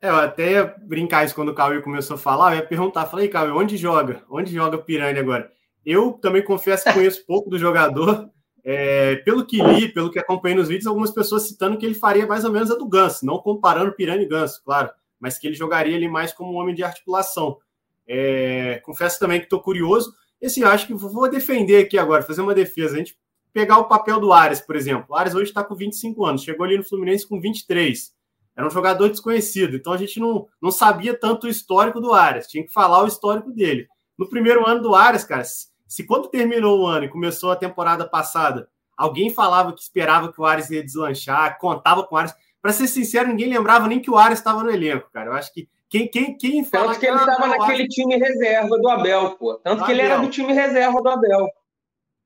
É, eu até ia brincar isso quando o Cauê começou a falar, eu ia perguntar, falei, Cauê, onde joga? Onde joga Piranha agora? Eu também confesso que conheço pouco do jogador. É, pelo que li, pelo que acompanhei nos vídeos, algumas pessoas citando que ele faria mais ou menos a do Ganso, não comparando Piranha e Ganso, claro mas que ele jogaria ali mais como um homem de articulação. É, confesso também que estou curioso. E assim, acho que vou defender aqui agora, fazer uma defesa. A gente pegar o papel do Ares, por exemplo. O Ares hoje está com 25 anos, chegou ali no Fluminense com 23. Era um jogador desconhecido, então a gente não, não sabia tanto o histórico do Ares, tinha que falar o histórico dele. No primeiro ano do Ares, cara, se, se quando terminou o ano e começou a temporada passada, alguém falava que esperava que o Ares ia deslanchar, contava com o Ares para ser sincero, ninguém lembrava nem que o Ares estava no elenco, cara. Eu acho que Quem, quem, quem fala Tanto que ele estava naquele acho... time reserva do Abel, pô. Tanto que ele era do time reserva do Abel.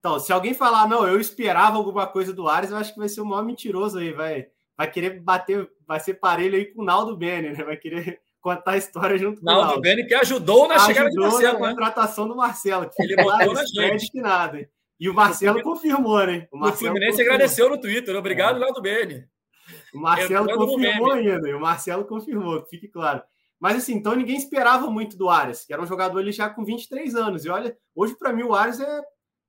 Então, se alguém falar, não, eu esperava alguma coisa do Ares, eu acho que vai ser o maior mentiroso aí, vai, vai querer bater, vai ser parelho aí com o Naldo Bene, né? Vai querer <laughs> contar a história junto com Naldo o Naldo. Bene, que ajudou na ajudou chegada do Marcelo, na né? contratação do Marcelo. Que ele botou na gente. Que nada, hein? E o Marcelo o confirmou, né? O, Marcelo o Fluminense confirmou. agradeceu no Twitter. Obrigado, é. Naldo Bene. O Marcelo confirmou ainda. O Marcelo confirmou, fique claro. Mas assim, então ninguém esperava muito do Arias, que era um jogador ele já com 23 anos. E olha, hoje para mim o Arias é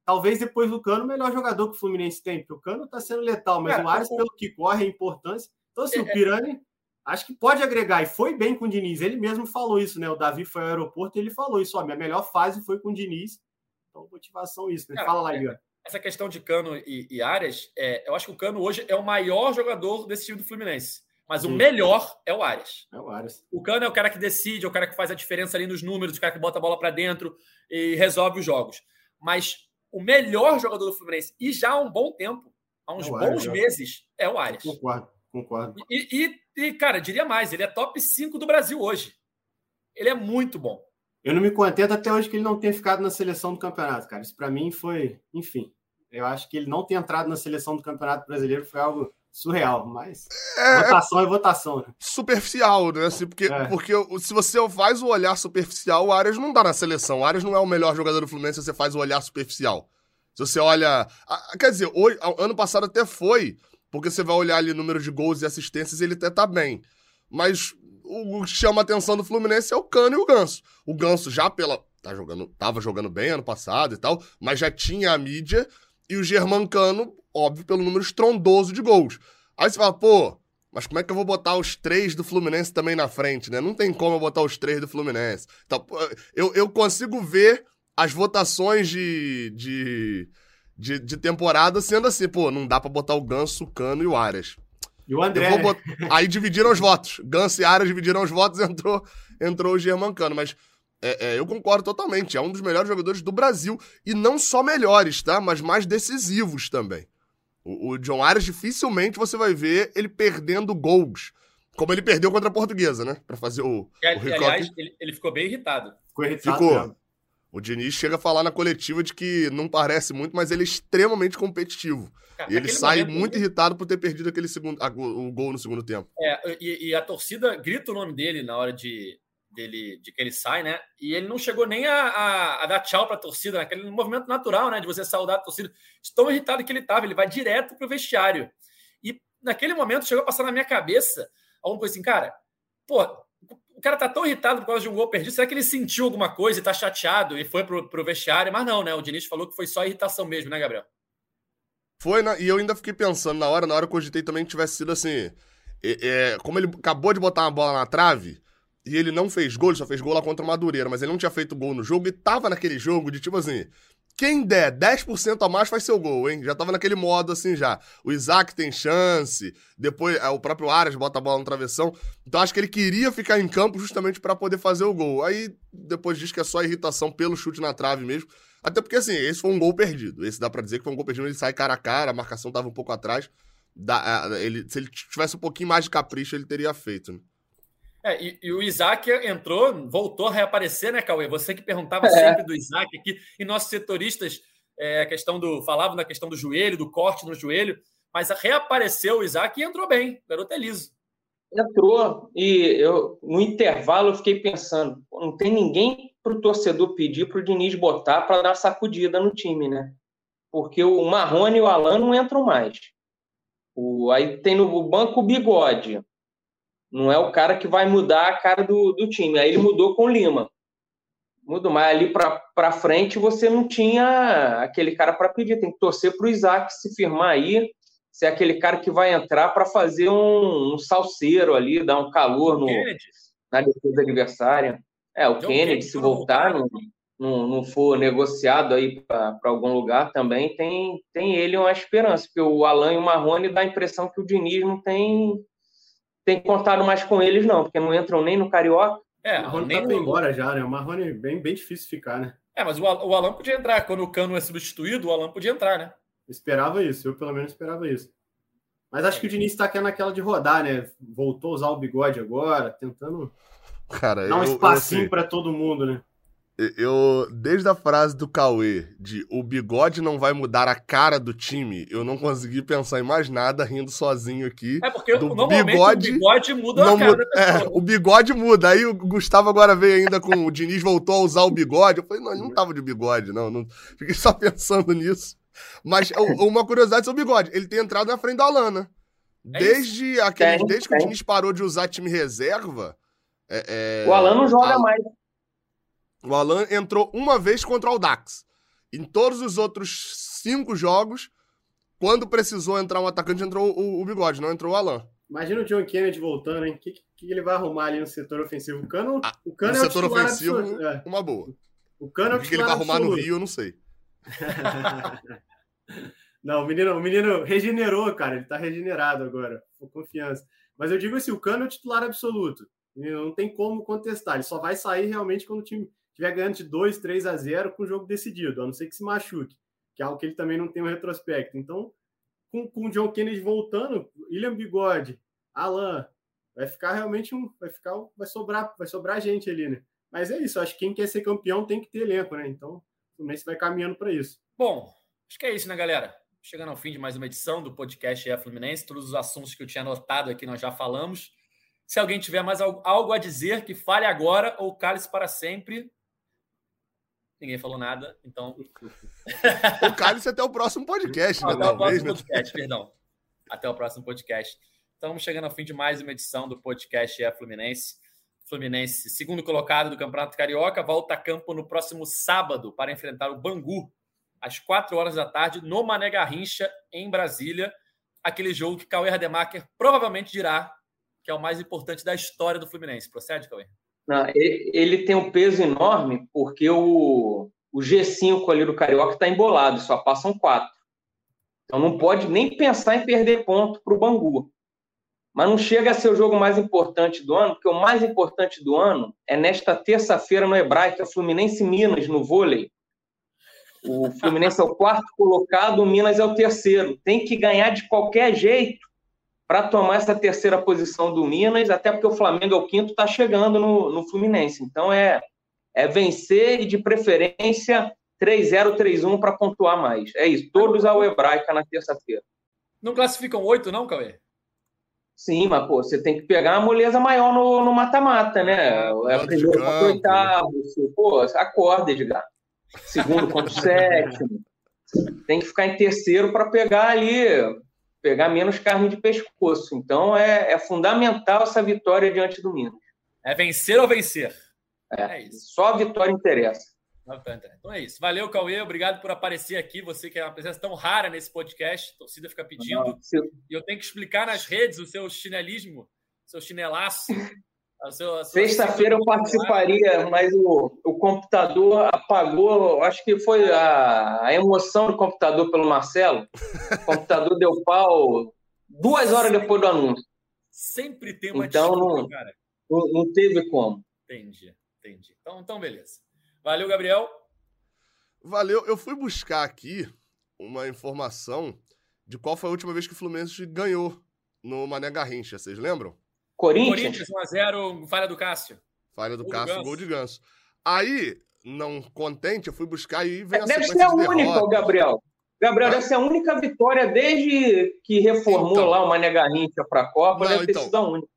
talvez depois do Cano o melhor jogador que o Fluminense tem, porque o Cano está sendo letal, mas o Arias, pelo que corre, a importância. Então, assim, é, o é. Pirani acho que pode agregar, e foi bem com o Diniz. Ele mesmo falou isso, né? O Davi foi ao aeroporto e ele falou isso: ó, minha melhor fase foi com o Diniz. Então, motivação isso, né? Fala lá, Igor. Essa questão de Cano e, e Arias, é, eu acho que o Cano hoje é o maior jogador desse time do Fluminense. Mas Sim. o melhor é o Arias. É o Arias. O Cano é o cara que decide, é o cara que faz a diferença ali nos números, o cara que bota a bola para dentro e resolve os jogos. Mas o melhor jogador do Fluminense, e já há um bom tempo, há uns é bons Arias, meses, é o Arias. Concordo, concordo. E, e, e, cara, diria mais, ele é top 5 do Brasil hoje. Ele é muito bom. Eu não me contento até hoje que ele não tenha ficado na seleção do campeonato, cara. Isso para mim foi, enfim. Eu acho que ele não ter entrado na seleção do campeonato brasileiro foi algo surreal, mas é, votação é votação. Né? Superficial, né? Assim, porque, é. porque se você faz o olhar superficial, o Arias não dá na seleção. O Arias não é o melhor jogador do Fluminense se você faz o olhar superficial. Se você olha. Quer dizer, hoje, ano passado até foi, porque você vai olhar ali o número de gols e assistências ele até tá bem. Mas o que chama a atenção do Fluminense é o Cano e o Ganso. O Ganso já pela. Tá jogando, tava jogando bem ano passado e tal, mas já tinha a mídia. E o Germancano, óbvio, pelo número estrondoso de gols. Aí você fala, pô, mas como é que eu vou botar os três do Fluminense também na frente, né? Não tem como eu botar os três do Fluminense. Então, eu, eu consigo ver as votações de, de, de, de temporada sendo assim, pô, não dá para botar o Ganso, o Cano e o Arias. E o André. Botar... Aí dividiram os votos. Ganso e Arias dividiram os votos <laughs> entrou, entrou o Germancano. Mas é, é, eu concordo totalmente. É um dos melhores jogadores do Brasil. E não só melhores, tá? Mas mais decisivos também. O, o John Arias dificilmente você vai ver ele perdendo gols. Como ele perdeu contra a Portuguesa, né? Pra fazer o. O aliás, ele, ele, ficou bem irritado. Ficou irritado. Ficou. Mesmo. O Diniz chega a falar na coletiva de que não parece muito, mas ele é extremamente competitivo. Cara, e ele sai momento, muito ele... irritado por ter perdido aquele segundo, o gol no segundo tempo. É, e, e, a torcida grita o nome dele na hora de, dele, de que ele sai, né? E ele não chegou nem a, a, a dar tchau para a torcida, naquele movimento natural, né? De você saudar a torcida. Tão irritado que ele estava, ele vai direto para o vestiário. E naquele momento chegou a passar na minha cabeça alguma coisa assim, cara, pô, cara tá tão irritado por causa de um gol perdido, será que ele sentiu alguma coisa e tá chateado e foi pro, pro vestiário? Mas não, né? O Diniz falou que foi só irritação mesmo, né, Gabriel? Foi, né? e eu ainda fiquei pensando na hora, na hora eu cogitei também que tivesse sido assim. É, é, como ele acabou de botar uma bola na trave, e ele não fez gol, ele só fez gol lá contra o Madureira, mas ele não tinha feito gol no jogo e tava naquele jogo de tipo assim. Quem der 10% a mais faz seu gol, hein? Já tava naquele modo assim já. O Isaac tem chance, depois é, o próprio Arias bota a bola no travessão. Então acho que ele queria ficar em campo justamente para poder fazer o gol. Aí depois diz que é só irritação pelo chute na trave mesmo. Até porque assim, esse foi um gol perdido. Esse dá para dizer que foi um gol perdido, ele sai cara a cara, a marcação tava um pouco atrás. Da, ele, se ele tivesse um pouquinho mais de capricho, ele teria feito, né? É, e, e, o Isaac entrou, voltou a reaparecer, né, Cauê? Você que perguntava é. sempre do Isaac aqui, e nossos setoristas é, a questão do, falavam da questão do joelho, do corte no joelho, mas reapareceu o Isaac e entrou bem, o garoto é liso. Entrou, e eu no intervalo eu fiquei pensando, não tem ninguém para o torcedor pedir para o Diniz botar para dar sacudida no time, né? Porque o Marrone e o Alan não entram mais. O, aí tem no banco o Bigode, não é o cara que vai mudar a cara do, do time. Aí ele mudou com o Lima. Mudou, mas ali para frente você não tinha aquele cara para pedir. Tem que torcer para o Isaac se firmar aí, ser aquele cara que vai entrar para fazer um, um, salseiro ali, dar um calor no, na defesa adversária. É, o John Kennedy, Kennedy, se voltar, não, não, não for negociado aí para algum lugar também, tem, tem ele uma esperança, porque o Alan e o Marrone dá a impressão que o Diniz não tem tem contado mais com eles, não, porque não entram nem no Carioca. É, o Marrone tá embora já, né? O Marrone é bem, bem difícil ficar, né? É, mas o, o Alan podia entrar. Quando o Cano é substituído, o Alan podia entrar, né? esperava isso, eu pelo menos esperava isso. Mas acho que o Diniz está aqui naquela de rodar, né? Voltou a usar o bigode agora, tentando. Cara, Dá um eu, espacinho eu, assim, para todo mundo, né? Eu, desde a frase do Cauê de o bigode não vai mudar a cara do time, eu não consegui pensar em mais nada rindo sozinho aqui. É porque do normalmente bigode, o bigode muda não a cara É, o bigode muda. Aí o Gustavo agora veio ainda com o Diniz voltou a usar o bigode. Eu falei, não, ele não tava de bigode, não. não. <laughs> Fiquei só pensando nisso. Mas uma curiosidade sobre o bigode, ele tem entrado na frente da Alana. É desde, aquele, desde que o Diniz parou de usar time reserva. É, é, o Alan não joga a... mais. O Alan entrou uma vez contra o Dax. Em todos os outros cinco jogos, quando precisou entrar um atacante, entrou o, o Bigode, não entrou o Alan. Imagina o John Kennedy voltando, hein? O que, que, ele vai arrumar ali no setor ofensivo? O Cano, ah, o Cano no é setor ofensivo, é. uma boa. O Cano é o, que, que ele vai arrumar no Rio, eu não sei. <laughs> não, o menino, o menino regenerou, cara. Ele tá regenerado agora. Com confiança. Mas eu digo assim, o Cano é o titular absoluto. Não tem como contestar. Ele só vai sair realmente quando o time estiver ganhando de 2, 3 a 0 com o jogo decidido, a não ser que se machuque, que é algo que ele também não tem um retrospecto. Então, com, com o John Kennedy voltando, William Bigode, Alan, vai ficar realmente um. Vai ficar. Vai sobrar, vai sobrar gente ali, né? Mas é isso, acho que quem quer ser campeão tem que ter elenco, né? Então, o Fluminense vai caminhando para isso. Bom, acho que é isso, né, galera? Chegando ao fim de mais uma edição do podcast é Fluminense, todos os assuntos que eu tinha anotado aqui nós já falamos. Se alguém tiver mais algo a dizer, que fale agora ou cale-se para sempre. Ninguém falou nada, então. o cálice até o próximo podcast, né? Até o próximo né? podcast, perdão. Até o próximo podcast. Estamos chegando ao fim de mais uma edição do podcast É Fluminense. Fluminense, segundo colocado do Campeonato Carioca, volta a campo no próximo sábado para enfrentar o Bangu, às 4 horas da tarde, no Mané Garrincha, em Brasília. Aquele jogo que Cauê Rademacher provavelmente dirá que é o mais importante da história do Fluminense. Procede, Cauê? Não, ele tem um peso enorme porque o, o G5 ali do Carioca está embolado, só passam quatro. Então não pode nem pensar em perder ponto para o Bangu. Mas não chega a ser o jogo mais importante do ano, porque o mais importante do ano é nesta terça-feira no Hebraica, Fluminense Minas no vôlei. O Fluminense é o quarto colocado, o Minas é o terceiro. Tem que ganhar de qualquer jeito para tomar essa terceira posição do Minas, até porque o Flamengo é o quinto, está chegando no, no Fluminense. Então é, é vencer e de preferência 3-0, 3-1 para pontuar mais. É isso, todos ao Hebraica na terça-feira. Não classificam oito, não, Cauê? Sim, mas pô, você tem que pegar uma moleza maior no mata-mata, né? É primeiro contra oitavo. Pô, acorda, Edgar. Segundo contra o <laughs> sétimo. Tem que ficar em terceiro para pegar ali pegar menos carne de pescoço. Então é, é fundamental essa vitória diante do Minas. É vencer ou vencer? É, é isso. Só a vitória interessa. Então é isso. Valeu, Cauê. Obrigado por aparecer aqui. Você que é uma presença tão rara nesse podcast. A torcida fica pedindo. E eu tenho que explicar nas redes o seu chinelismo, seu chinelaço. <laughs> Sexta-feira eu participaria, mas o, o computador apagou. Acho que foi a, a emoção do computador pelo Marcelo. O computador deu pau duas horas depois do anúncio. Sempre tem uma então, desculpa, não, cara. Não, não teve como. Entendi, entendi. Então, então, beleza. Valeu, Gabriel. Valeu. Eu fui buscar aqui uma informação de qual foi a última vez que o Fluminense ganhou no Mané Garrincha. Vocês lembram? Corinthians. Corinthians 1x0, falha do Cássio. Falha do gol Cássio, do gol de ganso. Aí, não contente, eu fui buscar e veio Deve ser a única, Gabriel. Gabriel, ah? deve ser a única vitória desde que reformou então, lá o Mané Garrincha para a Copa, não, deve ter então, sido a única.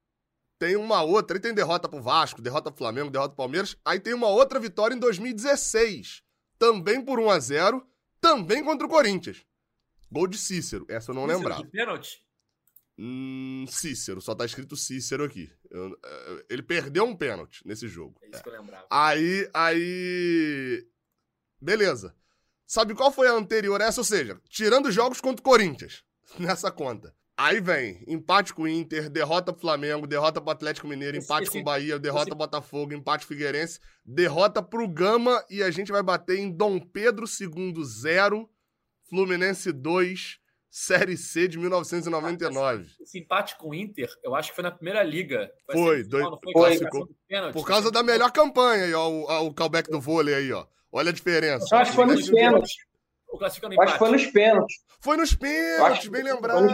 Tem uma outra, aí tem derrota pro Vasco, derrota pro Flamengo, derrota pro Palmeiras. Aí tem uma outra vitória em 2016, também por 1 a 0 também contra o Corinthians. Gol de Cícero, essa eu não Cícero lembrava. De pênalti? Hum, Cícero, só tá escrito Cícero aqui. Eu, é, ele perdeu um pênalti nesse jogo. É isso que eu lembrava. Aí, aí. Beleza. Sabe qual foi a anterior essa? Ou seja, tirando jogos contra o Corinthians, <laughs> nessa conta. Aí vem empate com o Inter, derrota pro Flamengo, derrota pro Atlético Mineiro, empate esse, com o Bahia, derrota pro Botafogo, empate Figueirense, derrota pro Gama e a gente vai bater em Dom Pedro II 0, Fluminense 2, Série C de 1999. Esse empate com o Inter, eu acho que foi na primeira liga. Foi, foi, dois, foi, classificou. Por causa da melhor campanha aí, ó, o, o callback do vôlei aí, ó. Olha a diferença. Eu acho que foi nos pênaltis. Acho que foi nos pênaltis. Foi nos pênaltis, bem lembrado.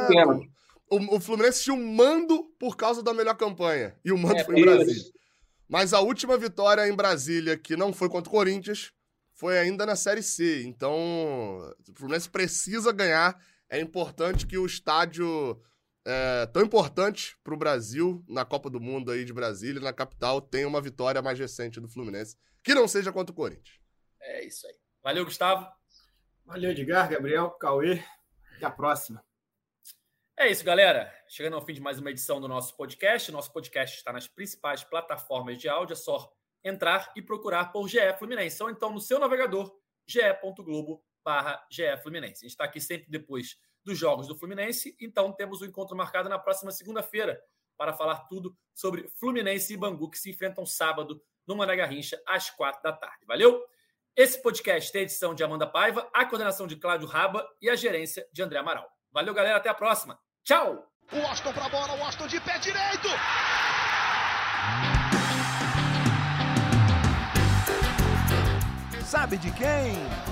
O, o, Fluminense tinha um mando por causa da melhor campanha. E o mando é, foi em Brasília. Mas a última vitória em Brasília, que não foi contra o Corinthians, foi ainda na Série C. Então, o Fluminense precisa ganhar. É importante que o estádio é, tão importante para o Brasil, na Copa do Mundo aí de Brasília, na capital, tenha uma vitória mais recente do Fluminense, que não seja contra o Corinthians. É isso aí. Valeu, Gustavo. Valeu, Edgar, Gabriel, Cauê. Até a próxima. É isso, galera. Chegando ao fim de mais uma edição do nosso podcast. Nosso podcast está nas principais plataformas de áudio. É só entrar e procurar por GE Fluminense. Ou então no seu navegador, ge.globo barra GE Fluminense. A gente está aqui sempre depois dos jogos do Fluminense. Então temos o um encontro marcado na próxima segunda-feira para falar tudo sobre Fluminense e Bangu, que se enfrentam sábado no Mané Garrincha, às quatro da tarde. Valeu? Esse podcast tem a edição de Amanda Paiva, a coordenação de Cláudio Raba e a gerência de André Amaral. Valeu, galera. Até a próxima. Tchau! O Washington pra bola, o Washington de pé direito! Sabe de quem?